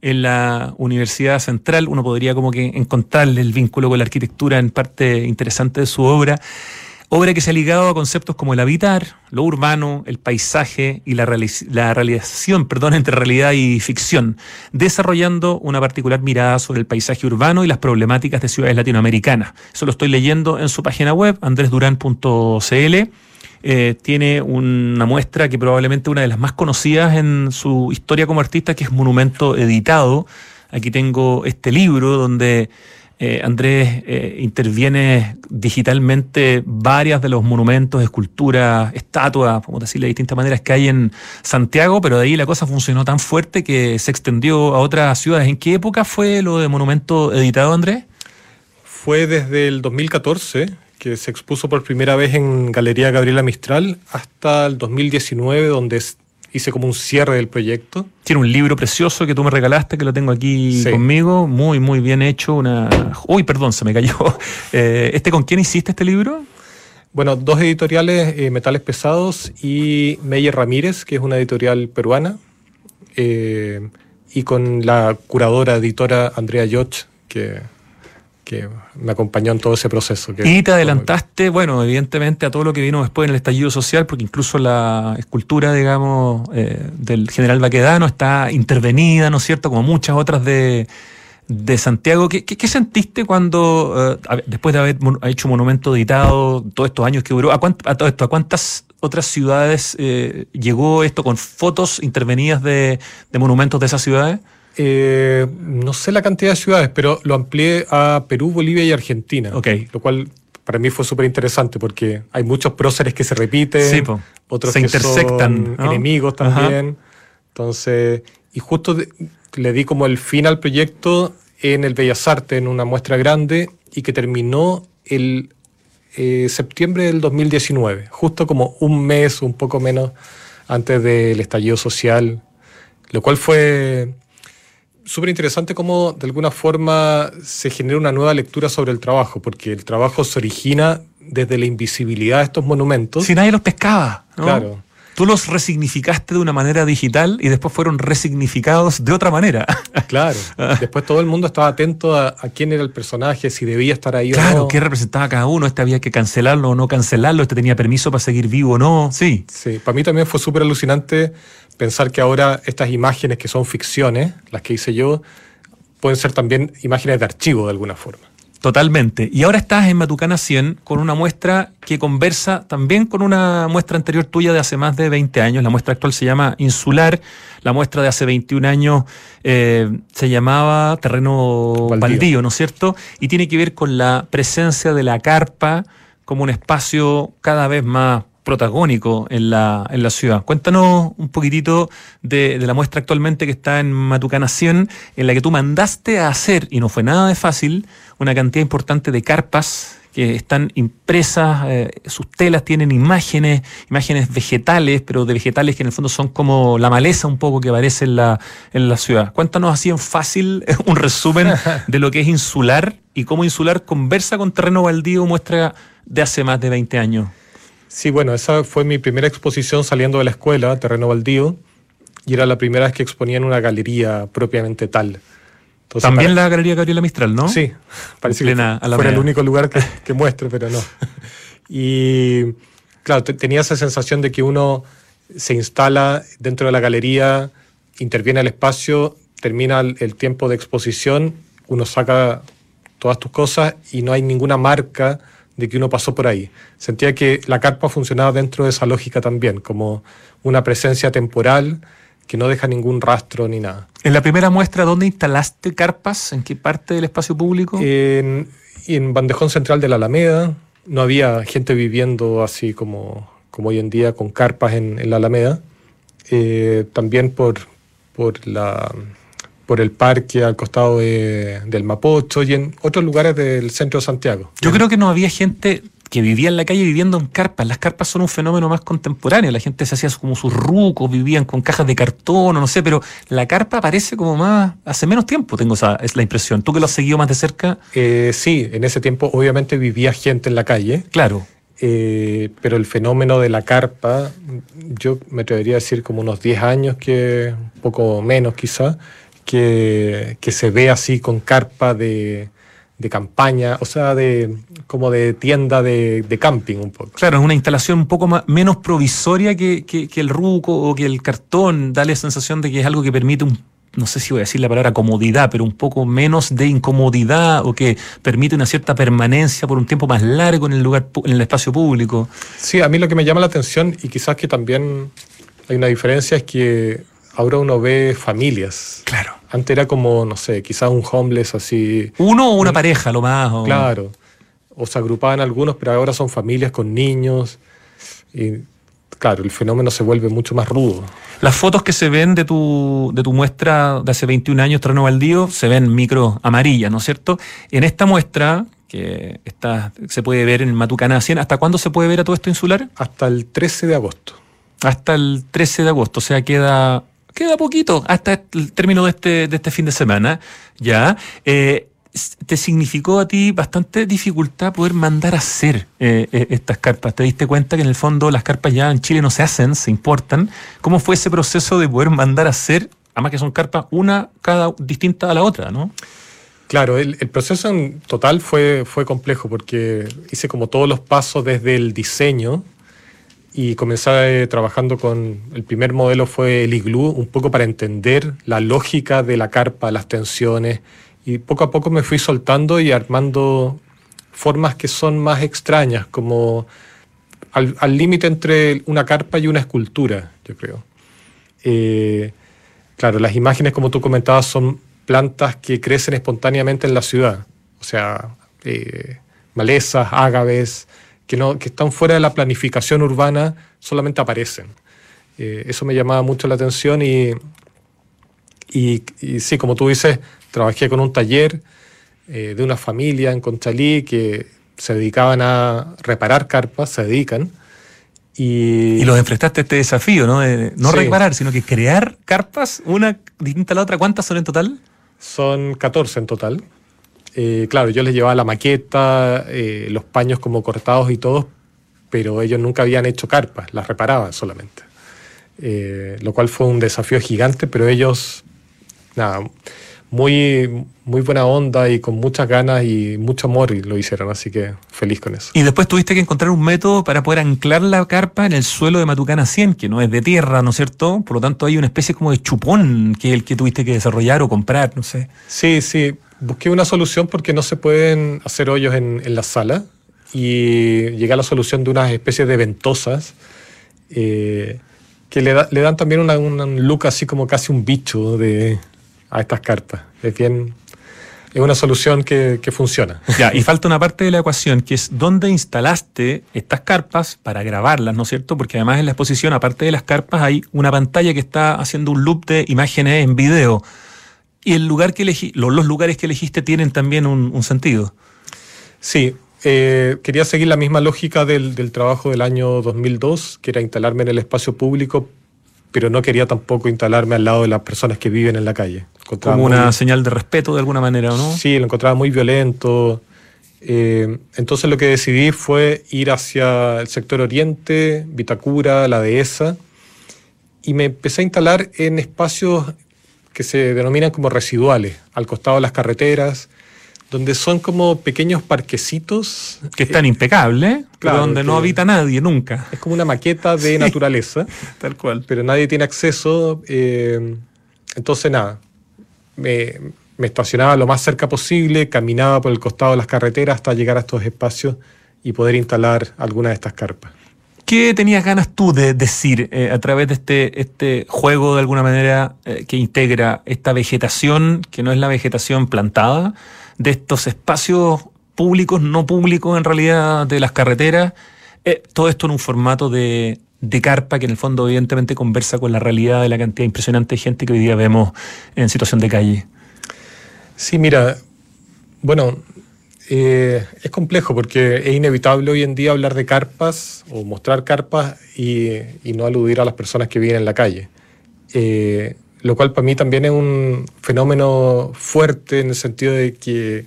C: en la Universidad Central. Uno podría como que encontrarle el vínculo con la arquitectura en parte interesante de su obra. Obra que se ha ligado a conceptos como el habitar, lo urbano, el paisaje y la, la realización perdón, entre realidad y ficción, desarrollando una particular mirada sobre el paisaje urbano y las problemáticas de ciudades latinoamericanas. Eso lo estoy leyendo en su página web, andresduran.cl. Eh, tiene una muestra que probablemente una de las más conocidas en su historia como artista, que es Monumento Editado. Aquí tengo este libro donde eh, Andrés eh, interviene digitalmente varias de los monumentos, esculturas, estatuas, como decirle de distintas maneras que hay en Santiago, pero de ahí la cosa funcionó tan fuerte que se extendió a otras ciudades. ¿En qué época fue lo de monumento editado, Andrés?
K: Fue desde el 2014 que se expuso por primera vez en Galería Gabriela Mistral hasta el 2019, donde hice como un cierre del proyecto.
C: Tiene un libro precioso que tú me regalaste, que lo tengo aquí conmigo, muy, muy bien hecho. Una... Uy, perdón, se me cayó. [LAUGHS] Eh, ¿Este con quién hiciste este libro?
K: Bueno, dos editoriales, eh, Metales Pesados y Meyer Ramírez, que es una editorial peruana, eh, y con la curadora, editora Andrea Yoch, que que me acompañó en todo ese proceso.
C: y te adelantaste, bueno, evidentemente a todo lo que vino después en el estallido social, porque incluso la escultura, digamos, eh, del general Baquedano está intervenida, ¿no es cierto?, como muchas otras de, de Santiago. ¿Qué, qué, sentiste cuando, eh, después de haber hecho monumento editado todos estos años que duró, a, todo esto, a cuántas otras ciudades eh, llegó esto con fotos intervenidas de, de monumentos de esas ciudades?
K: Eh, no sé la cantidad de ciudades, pero lo amplié a Perú, Bolivia y Argentina. Lo cual para mí fue súper interesante porque hay muchos próceres que se repiten, otros se que intersectan, son enemigos también. Entonces, y justo le di como el fin al proyecto en el Bellas Artes, en una muestra grande, y que terminó el eh, septiembre del 2019, justo como un mes, un poco menos, antes del estallido social, lo cual fue súper interesante cómo de alguna forma se genera una nueva lectura sobre el trabajo, porque el trabajo se origina desde la invisibilidad de estos monumentos.
C: Si nadie los pescaba. Claro. Tú los resignificaste de una manera digital y después fueron resignificados de otra manera. [LAUGHS]
K: Claro. Después todo el mundo estaba atento a, quién era el personaje, si debía estar ahí
C: claro, o no. qué representaba cada uno. Este había que cancelarlo o no cancelarlo. Este tenía permiso para seguir vivo o no. Sí.
K: Sí, para mí también fue súper alucinante pensar que ahora estas imágenes que son ficciones, las que hice yo, pueden ser también imágenes de archivo de alguna forma.
C: Totalmente. Y ahora estás en Matucana 100 con una muestra que conversa también con una muestra anterior tuya de hace más de 20 años. La muestra actual se llama Insular. La muestra de hace 21 años eh, se llamaba Terreno Baldío, ¿no es cierto? Y tiene que ver con la presencia de la carpa como un espacio cada vez más protagónico en la, en la ciudad. Cuéntanos un poquitito de, de, la muestra actualmente que está en Matucana 100, en la que tú mandaste a hacer, y no fue nada de fácil, una cantidad importante de carpas que están impresas, eh, sus telas tienen imágenes, imágenes vegetales, pero de vegetales que en el fondo son como la maleza un poco que aparece en la, en la ciudad. Cuéntanos así en fácil [LAUGHS] un resumen de lo que es insular y cómo insular conversa con terreno baldío, muestra de hace más de 20 años.
K: Sí, bueno, esa fue mi primera exposición saliendo de la escuela, Terreno Baldío, y era la primera vez que exponía en una galería propiamente tal.
C: También la Galería Gabriela Mistral, ¿no?
K: Sí, parece que fue el único lugar que, que muestre, pero no. [LAUGHS] Y claro, tenía esa sensación de que uno se instala dentro de la galería, interviene al espacio, termina el, el tiempo de exposición, uno saca todas tus cosas y no hay ninguna marca de que uno pasó por ahí. Sentía que la carpa funcionaba dentro de esa lógica también, como una presencia temporal que no deja ningún rastro ni nada.
C: En la primera muestra, ¿dónde instalaste carpas? ¿En qué parte del espacio público?
K: En, en Bandejón Central de la Alameda. No había gente viviendo así como, como hoy en día con carpas en, la Alameda. Eh, también por, por, la, por el parque al costado del Mapocho y en otros lugares del centro de Santiago.
C: Yo creo que no había gente que vivía en la calle viviendo en carpas. Las carpas son un fenómeno más contemporáneo. La gente se hacía como sus rucos, vivían con cajas de cartón o no sé, pero la carpa aparece como más hace menos tiempo, tengo esa es la impresión. ¿Tú que lo has seguido más de cerca?
K: Eh, sí, en ese tiempo obviamente vivía gente en la calle.
C: Claro.
K: Eh, pero el fenómeno de la carpa, yo me atrevería a decir como unos 10 años, que un poco menos quizá, que, que se ve así con carpa de, de campaña, o sea, de como de tienda de, camping un poco.
C: Claro, es una instalación un poco más, menos provisoria que, el ruco o que el cartón, da la sensación de que es algo que permite un no sé si voy a decir la palabra comodidad, pero un poco menos de incomodidad o que permite una cierta permanencia por un tiempo más largo en el lugar en el espacio público.
K: Sí, a mí lo que me llama la atención y quizás que también hay una diferencia es que ahora uno ve familias.
C: Claro.
K: Antes era como, no sé, quizás un homeless así.
C: Uno o una pareja, lo más.
K: Claro. O se agrupaban algunos, pero ahora son familias con niños. Y claro, el fenómeno se vuelve mucho más rudo.
C: Las fotos que se ven de tu, de tu muestra de hace 21 años, Terreno Baldío, se ven micro amarillas, ¿no es cierto? En esta muestra, que está, se puede ver en el Matucana 100, ¿hasta cuándo se puede ver a todo esto insular?
K: Hasta el 13 de agosto.
C: Hasta el 13 de agosto, o sea, queda queda poquito hasta el término de este, de este fin de semana, ya. Eh, te significó a ti bastante dificultad poder mandar a hacer eh, eh, estas carpas. ¿Te diste cuenta que en el fondo las carpas ya en Chile no se hacen, se importan? ¿Cómo fue ese proceso de poder mandar a hacer, además que son carpas una cada distinta a la otra, ¿no?
K: Claro, el, el, proceso en total fue, fue complejo porque hice como todos los pasos desde el diseño y comencé trabajando con, el primer modelo fue el iglú, un poco para entender la lógica de la carpa, las tensiones, y poco a poco me fui soltando y armando formas que son más extrañas, como al límite entre una carpa y una escultura, yo creo. Eh, claro, las imágenes, como tú comentabas, son plantas que crecen espontáneamente en la ciudad, o sea, eh, malezas, ágaves, que, no, que están fuera de la planificación urbana solamente aparecen. Eh, eso me llamaba mucho la atención y, y, sí, como tú dices, trabajé con un taller eh, de una familia en Conchalí que se dedicaban a reparar carpas, se dedican. Y,
C: y los enfrentaste a este desafío, ¿no? De no reparar, sino que crear carpas, una distinta a la otra. ¿Cuántas son en total?
K: Son 14 en total. Eh, claro, yo les llevaba la maqueta, eh, los paños como cortados y todo, pero ellos nunca habían hecho carpas, las reparaban solamente. Eh, lo cual fue un desafío gigante, pero ellos, nada, muy, muy buena onda y con muchas ganas y mucho amor y lo hicieron, así que feliz con eso.
C: Y después tuviste que encontrar un método para poder anclar la carpa en el suelo de Matucana 100, que no es de tierra, ¿no es cierto? Por lo tanto hay una especie como de chupón que es el que tuviste que desarrollar o comprar, no sé.
K: Sí, sí, busqué una solución porque no se pueden hacer hoyos en, la sala y llegué a la solución de unas especies de ventosas eh, que le, dan también una, un look así como casi un bicho de, a estas cartas. Es bien, es una solución que, que, funciona. [LAUGHS]
C: Ya, y [LAUGHS] falta una parte de la ecuación, que es dónde instalaste estas carpas para grabarlas, ¿no es cierto? Porque además en la exposición, aparte de las carpas, hay una pantalla que está haciendo un loop de imágenes en video. Y el lugar que elegí, los, lugares que elegiste tienen también un, sentido.
K: Sí, eh, quería seguir la misma lógica del, trabajo del año 2002, que era instalarme en el espacio público, pero no quería tampoco instalarme al lado de las personas que viven en la calle.
C: Como una señal de respeto de alguna manera, ¿no?
K: Sí, lo encontraba muy violento. Eh, entonces lo que decidí fue ir hacia el sector oriente, Vitacura, la dehesa, y me empecé a instalar en espacios que se denominan como residuales, al costado de las carreteras, donde son como pequeños parquecitos.
C: Que están impecables, pero donde no habita nadie nunca.
K: Es como una maqueta de [LAUGHS] naturaleza.
C: Tal cual.
K: Pero nadie tiene acceso. Eh, entonces, nada, me, me estacionaba lo más cerca posible, caminaba por el costado de las carreteras hasta llegar a estos espacios y poder instalar alguna de estas carpas.
C: ¿Qué tenías ganas tú de decir eh, a través de este, este juego de alguna manera eh, que integra esta vegetación, que no es la vegetación plantada, de estos espacios públicos, no públicos en realidad, de las carreteras, eh, todo esto en un formato de, de carpa que en el fondo evidentemente conversa con la realidad de la cantidad impresionante de gente que hoy día vemos en situación de calle?
K: Sí, mira, bueno, eh, es complejo porque es inevitable hoy en día hablar de carpas o mostrar carpas y, no aludir a las personas que viven en la calle. Eh, lo cual para mí también es un fenómeno fuerte en el sentido de que,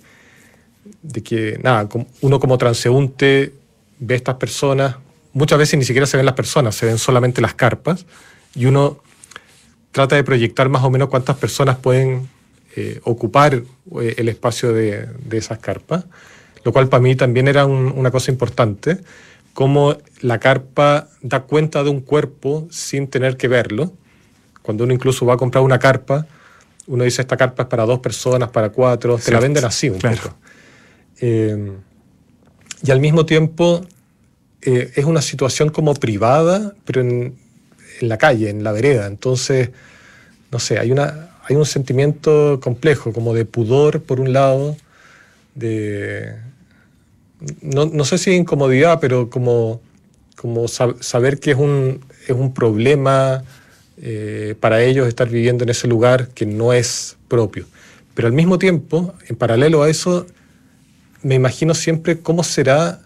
K: de que nada, uno como transeúnte ve a estas personas, muchas veces ni siquiera se ven las personas, se ven solamente las carpas y uno trata de proyectar más o menos cuántas personas pueden eh, ocupar eh, el espacio de, esas carpas, lo cual para mí también era una cosa importante, cómo la carpa da cuenta de un cuerpo sin tener que verlo. Cuando uno incluso va a comprar una carpa, uno dice esta carpa es para dos personas, para cuatro, te la venden así un poco. Eh, y al mismo tiempo es una situación como privada, pero en, en la calle, en la vereda. Entonces, no sé, hay una, hay un sentimiento complejo, como de pudor por un lado, de, no, sé si incomodidad, pero como, como saber que es un, es un problema eh, para ellos estar viviendo en ese lugar que no es propio. Pero al mismo tiempo, en paralelo a eso, me imagino siempre cómo será,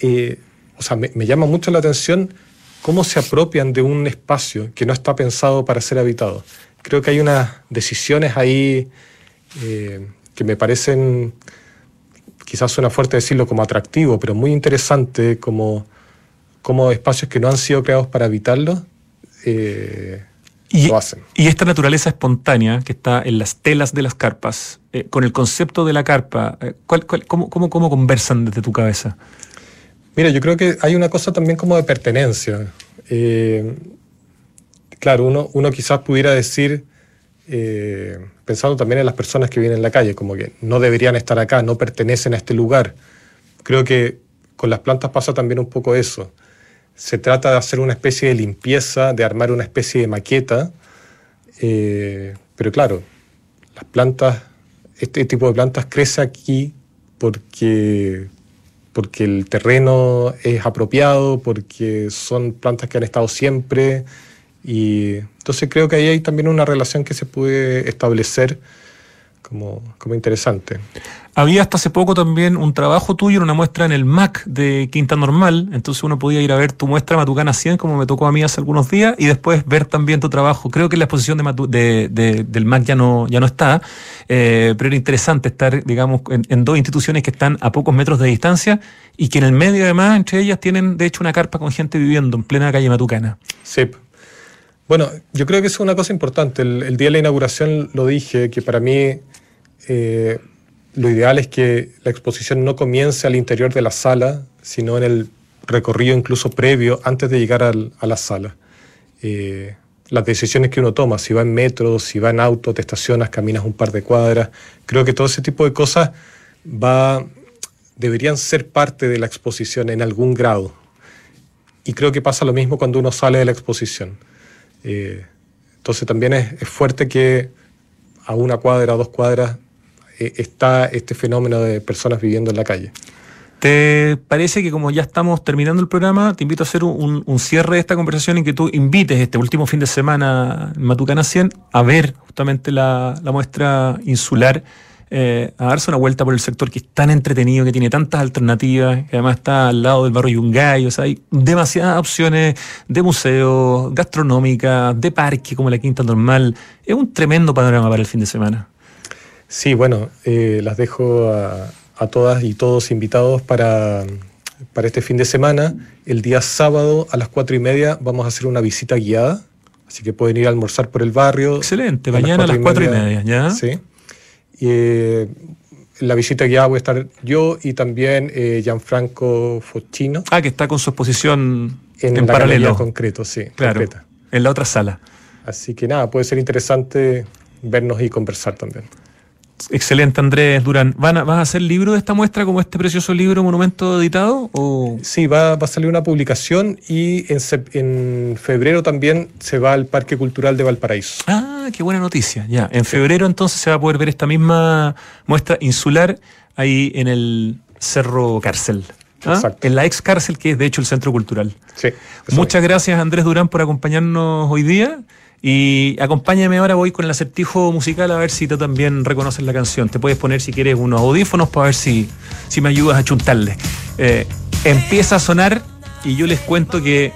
K: eh, o sea, me, me llama mucho la atención cómo se apropian de un espacio que no está pensado para ser habitado creo que hay unas decisiones ahí eh, que me parecen, quizás suena fuerte decirlo como atractivo, pero muy interesante como, como espacios que no han sido creados para habitarlos. Eh,
C: y,
K: lo hacen.
C: y esta naturaleza espontánea que está en las telas de las carpas, eh, con el concepto de la carpa, cómo, cómo, ¿cómo conversan desde tu cabeza?
K: Mira, yo creo que hay una cosa también como de pertenencia claro, uno, uno quizás pudiera decir, eh, pensando también en las personas que vienen en la calle, como que no deberían estar acá, no pertenecen a este lugar. Creo que con las plantas pasa también un poco eso. Se trata de hacer una especie de limpieza, de armar una especie de maqueta, eh, pero claro, las plantas, este tipo de plantas crece aquí porque, porque el terreno es apropiado, porque son plantas que han estado siempre, y entonces creo que ahí hay también una relación que se puede establecer como, como, interesante.
C: Había hasta hace poco también un trabajo tuyo en una muestra en el MAC de Quinta Normal, entonces uno podía ir a ver tu muestra Matucana 100, como me tocó a mí hace algunos días, y después ver también tu trabajo. Creo que la exposición de, de, del MAC ya no, ya no está, eh, pero era interesante estar, digamos, en, en, dos instituciones que están a pocos metros de distancia y que en el medio además, entre ellas, tienen de hecho una carpa con gente viviendo en plena calle Matucana.
K: Sí, bueno, yo creo que es una cosa importante. El, día de la inauguración lo dije, que para mí eh, lo ideal es que la exposición no comience al interior de la sala, sino en el recorrido incluso previo, antes de llegar a la sala. Eh, las decisiones que uno toma, si va en metro, si va en auto, te estacionas, caminas un par de cuadras, creo que todo ese tipo de cosas va, deberían ser parte de la exposición en algún grado. Y creo que pasa lo mismo cuando uno sale de la exposición. Eh, entonces también es, fuerte que a una cuadra, a dos cuadras, eh, está este fenómeno de personas viviendo en la calle.
C: ¿Te parece que como ya estamos terminando el programa, te invito a hacer un, cierre de esta conversación en que tú invites este último fin de semana en Matucana 100 a ver justamente la, la muestra insular eh, a darse una vuelta por el sector que es tan entretenido, que tiene tantas alternativas, que además está al lado del barrio Yungay, o sea, hay demasiadas opciones de museos, gastronómicas, de parque como la Quinta Normal. Es un tremendo panorama para el fin de semana.
K: Sí, bueno, eh, las dejo a, todas y todos invitados para, para este fin de semana. El día sábado a las cuatro y media vamos a hacer una visita guiada, así que pueden ir a almorzar por el barrio.
C: Excelente, mañana a las cuatro y media, ¿ya?
K: Sí. Y, eh, la visita guiada voy a estar yo y también eh, Gianfranco Fochino.
C: Ah, que está con su exposición
K: en,
C: en paralelo.
K: concreto, sí.
C: Claro, en la otra sala.
K: Así que nada, puede ser interesante vernos y conversar también.
C: Excelente, Andrés Durán. ¿Van a, ¿Vas a hacer libro de esta muestra como este precioso libro Monumento Editado? O?
K: Sí, va, a salir una publicación y en, febrero también se va al Parque Cultural de Valparaíso.
C: Ah, qué buena noticia. Ya, en febrero entonces se va a poder ver esta misma muestra insular ahí en el Cerro Cárcel. ¿ah? En la ex cárcel que es de hecho el Centro Cultural.
K: Sí.
C: Muchas gracias Andrés Durán por acompañarnos hoy día. Y acompáñame ahora, voy con el acertijo musical a ver si tú también reconoces la canción. Te puedes poner si quieres unos audífonos para ver si, si me ayudas a chuntarle. Eh, empieza a sonar y yo les cuento que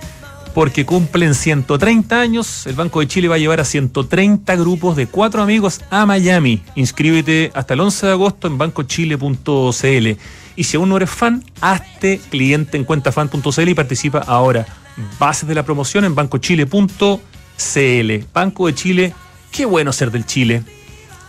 C: porque cumplen 130 años, el Banco de Chile va a llevar a 130 grupos de cuatro amigos a Miami. Inscríbete hasta el 11 de agosto en bancochile.cl. Y si aún no eres fan, hazte cliente en cuentafan.cl y participa ahora. Bases de la promoción en bancochile.cl. CL, Banco de Chile, qué bueno ser del Chile.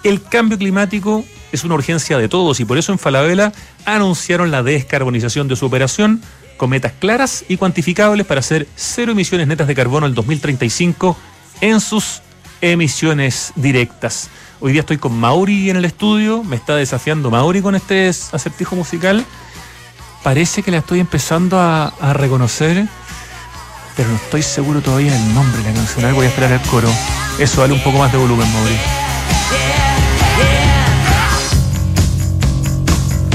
C: El cambio climático es una urgencia de todos y por eso en Falabella anunciaron la descarbonización de su operación con metas claras y cuantificables para hacer cero emisiones netas de carbono el 2035 en sus emisiones directas. Hoy día estoy con Mauri en el estudio, me está desafiando Mauri con este acertijo musical. Parece que la estoy empezando a, a reconocer pero no estoy seguro todavía del nombre de la canción. voy a esperar el coro. Eso, dale un poco más de volumen, Mauri.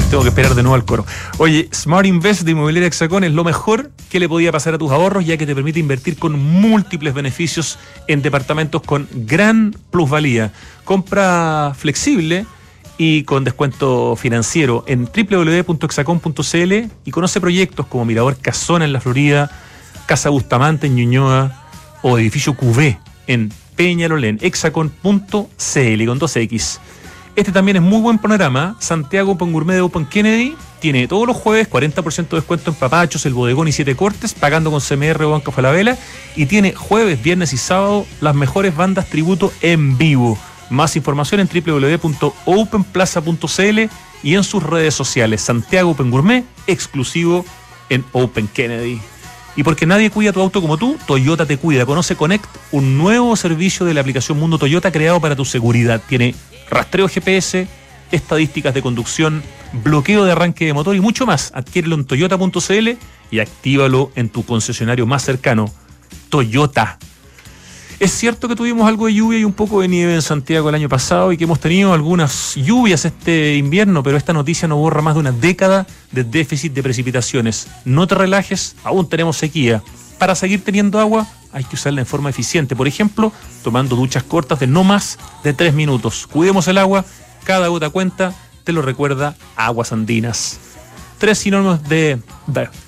C: Tengo que esperar de nuevo al coro. Oye, Smart Invest de Inmobiliaria Hexacón es lo mejor que le podía pasar a tus ahorros, ya que te permite invertir con múltiples beneficios en departamentos con gran plusvalía. Compra flexible y con descuento financiero en www.hexacon.cl y conoce proyectos como Mirador Casona en la Florida, Casa Bustamante en Ñuñoa o Edificio QV en Peñalolén, hexacon.cl con 2X. Este también es muy buen panorama. Santiago Open Gourmet de Open Kennedy tiene todos los jueves 40% de descuento en papachos, el bodegón y siete cortes, pagando con CMR o Banco Falabella. Y tiene jueves, viernes y sábado las mejores bandas tributo en vivo. Más información en www.openplaza.cl y en sus redes sociales. Santiago Open Gourmet, exclusivo en Open Kennedy. Y porque nadie cuida tu auto como tú, Toyota te cuida. Conoce Connect, un nuevo servicio de la aplicación Mundo Toyota creado para tu seguridad. Tiene rastreo GPS, estadísticas de conducción, bloqueo de arranque de motor y mucho más. Adquiérelo en toyota.cl y actívalo en tu concesionario más cercano. Toyota. Es cierto que tuvimos algo de lluvia y un poco de nieve en Santiago el año pasado y que hemos tenido algunas lluvias este invierno, pero esta noticia no borra más de una década de déficit de precipitaciones. No te relajes, aún tenemos sequía. Para seguir teniendo agua hay que usarla en forma eficiente, por ejemplo, tomando duchas cortas de no más de tres minutos. Cuidemos el agua, cada gota cuenta, te lo recuerda Aguas Andinas tres sinónimos de,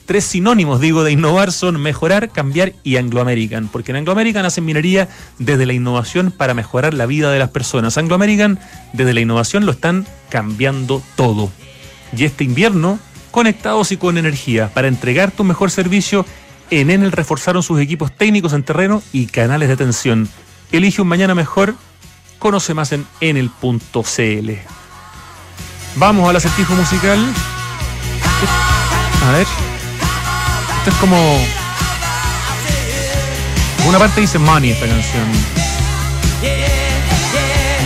C: tres sinónimos digo de innovar son mejorar, cambiar y Anglo American, porque en Anglo American hacen minería desde la innovación para mejorar la vida de las personas. Anglo American desde la innovación lo están cambiando todo. Y este invierno, conectados y con energía para entregar tu mejor servicio, en Enel reforzaron sus equipos técnicos en terreno y canales de atención. Elige un mañana mejor. Conoce más en enel.cl. Vamos al acertijo musical. A ver. Esto es como. Una parte dice money esta canción.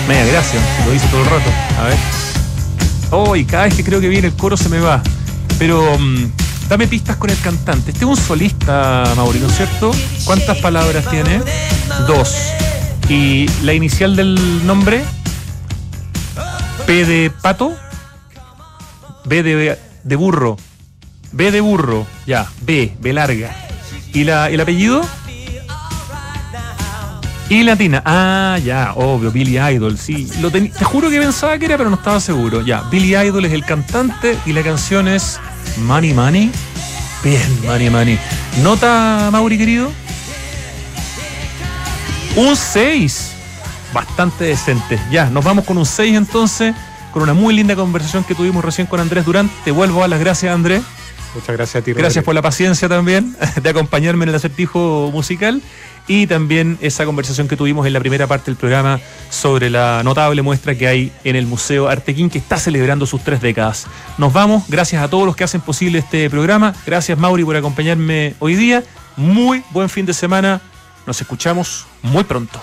C: Media gracia, lo dice todo el rato. A ver. Oh, cada vez que creo que viene el coro se me va. Pero mm, dame pistas con el cantante. Este es un solista, Mauri, ¿no es cierto? ¿Cuántas palabras tiene? Dos. ¿Y la inicial del nombre? P de pato. B de de burro. B de burro, ya, B, B larga. ¿Y la, el apellido? Y latina. Ah, ya, obvio, Billy Idol, sí. Lo te juro que pensaba que era, pero no estaba seguro. Ya, Billy Idol es el cantante y la canción es Money Money. Bien, Money Money. ¿Nota, Mauri, querido? Un 6. Bastante decente. Ya, nos vamos con un 6 entonces con una muy linda conversación que tuvimos recién con Andrés Durán. Te vuelvo a las gracias, Andrés.
K: Muchas gracias a ti.
C: Gracias por la paciencia también [LAUGHS] de acompañarme en el acertijo musical y también esa conversación que tuvimos en la primera parte del programa sobre la notable muestra que hay en el Museo Artequín que está celebrando sus tres décadas. Nos vamos, gracias a todos los que hacen posible este programa. Gracias Mauri por acompañarme hoy día. Muy buen fin de semana. Nos escuchamos muy pronto.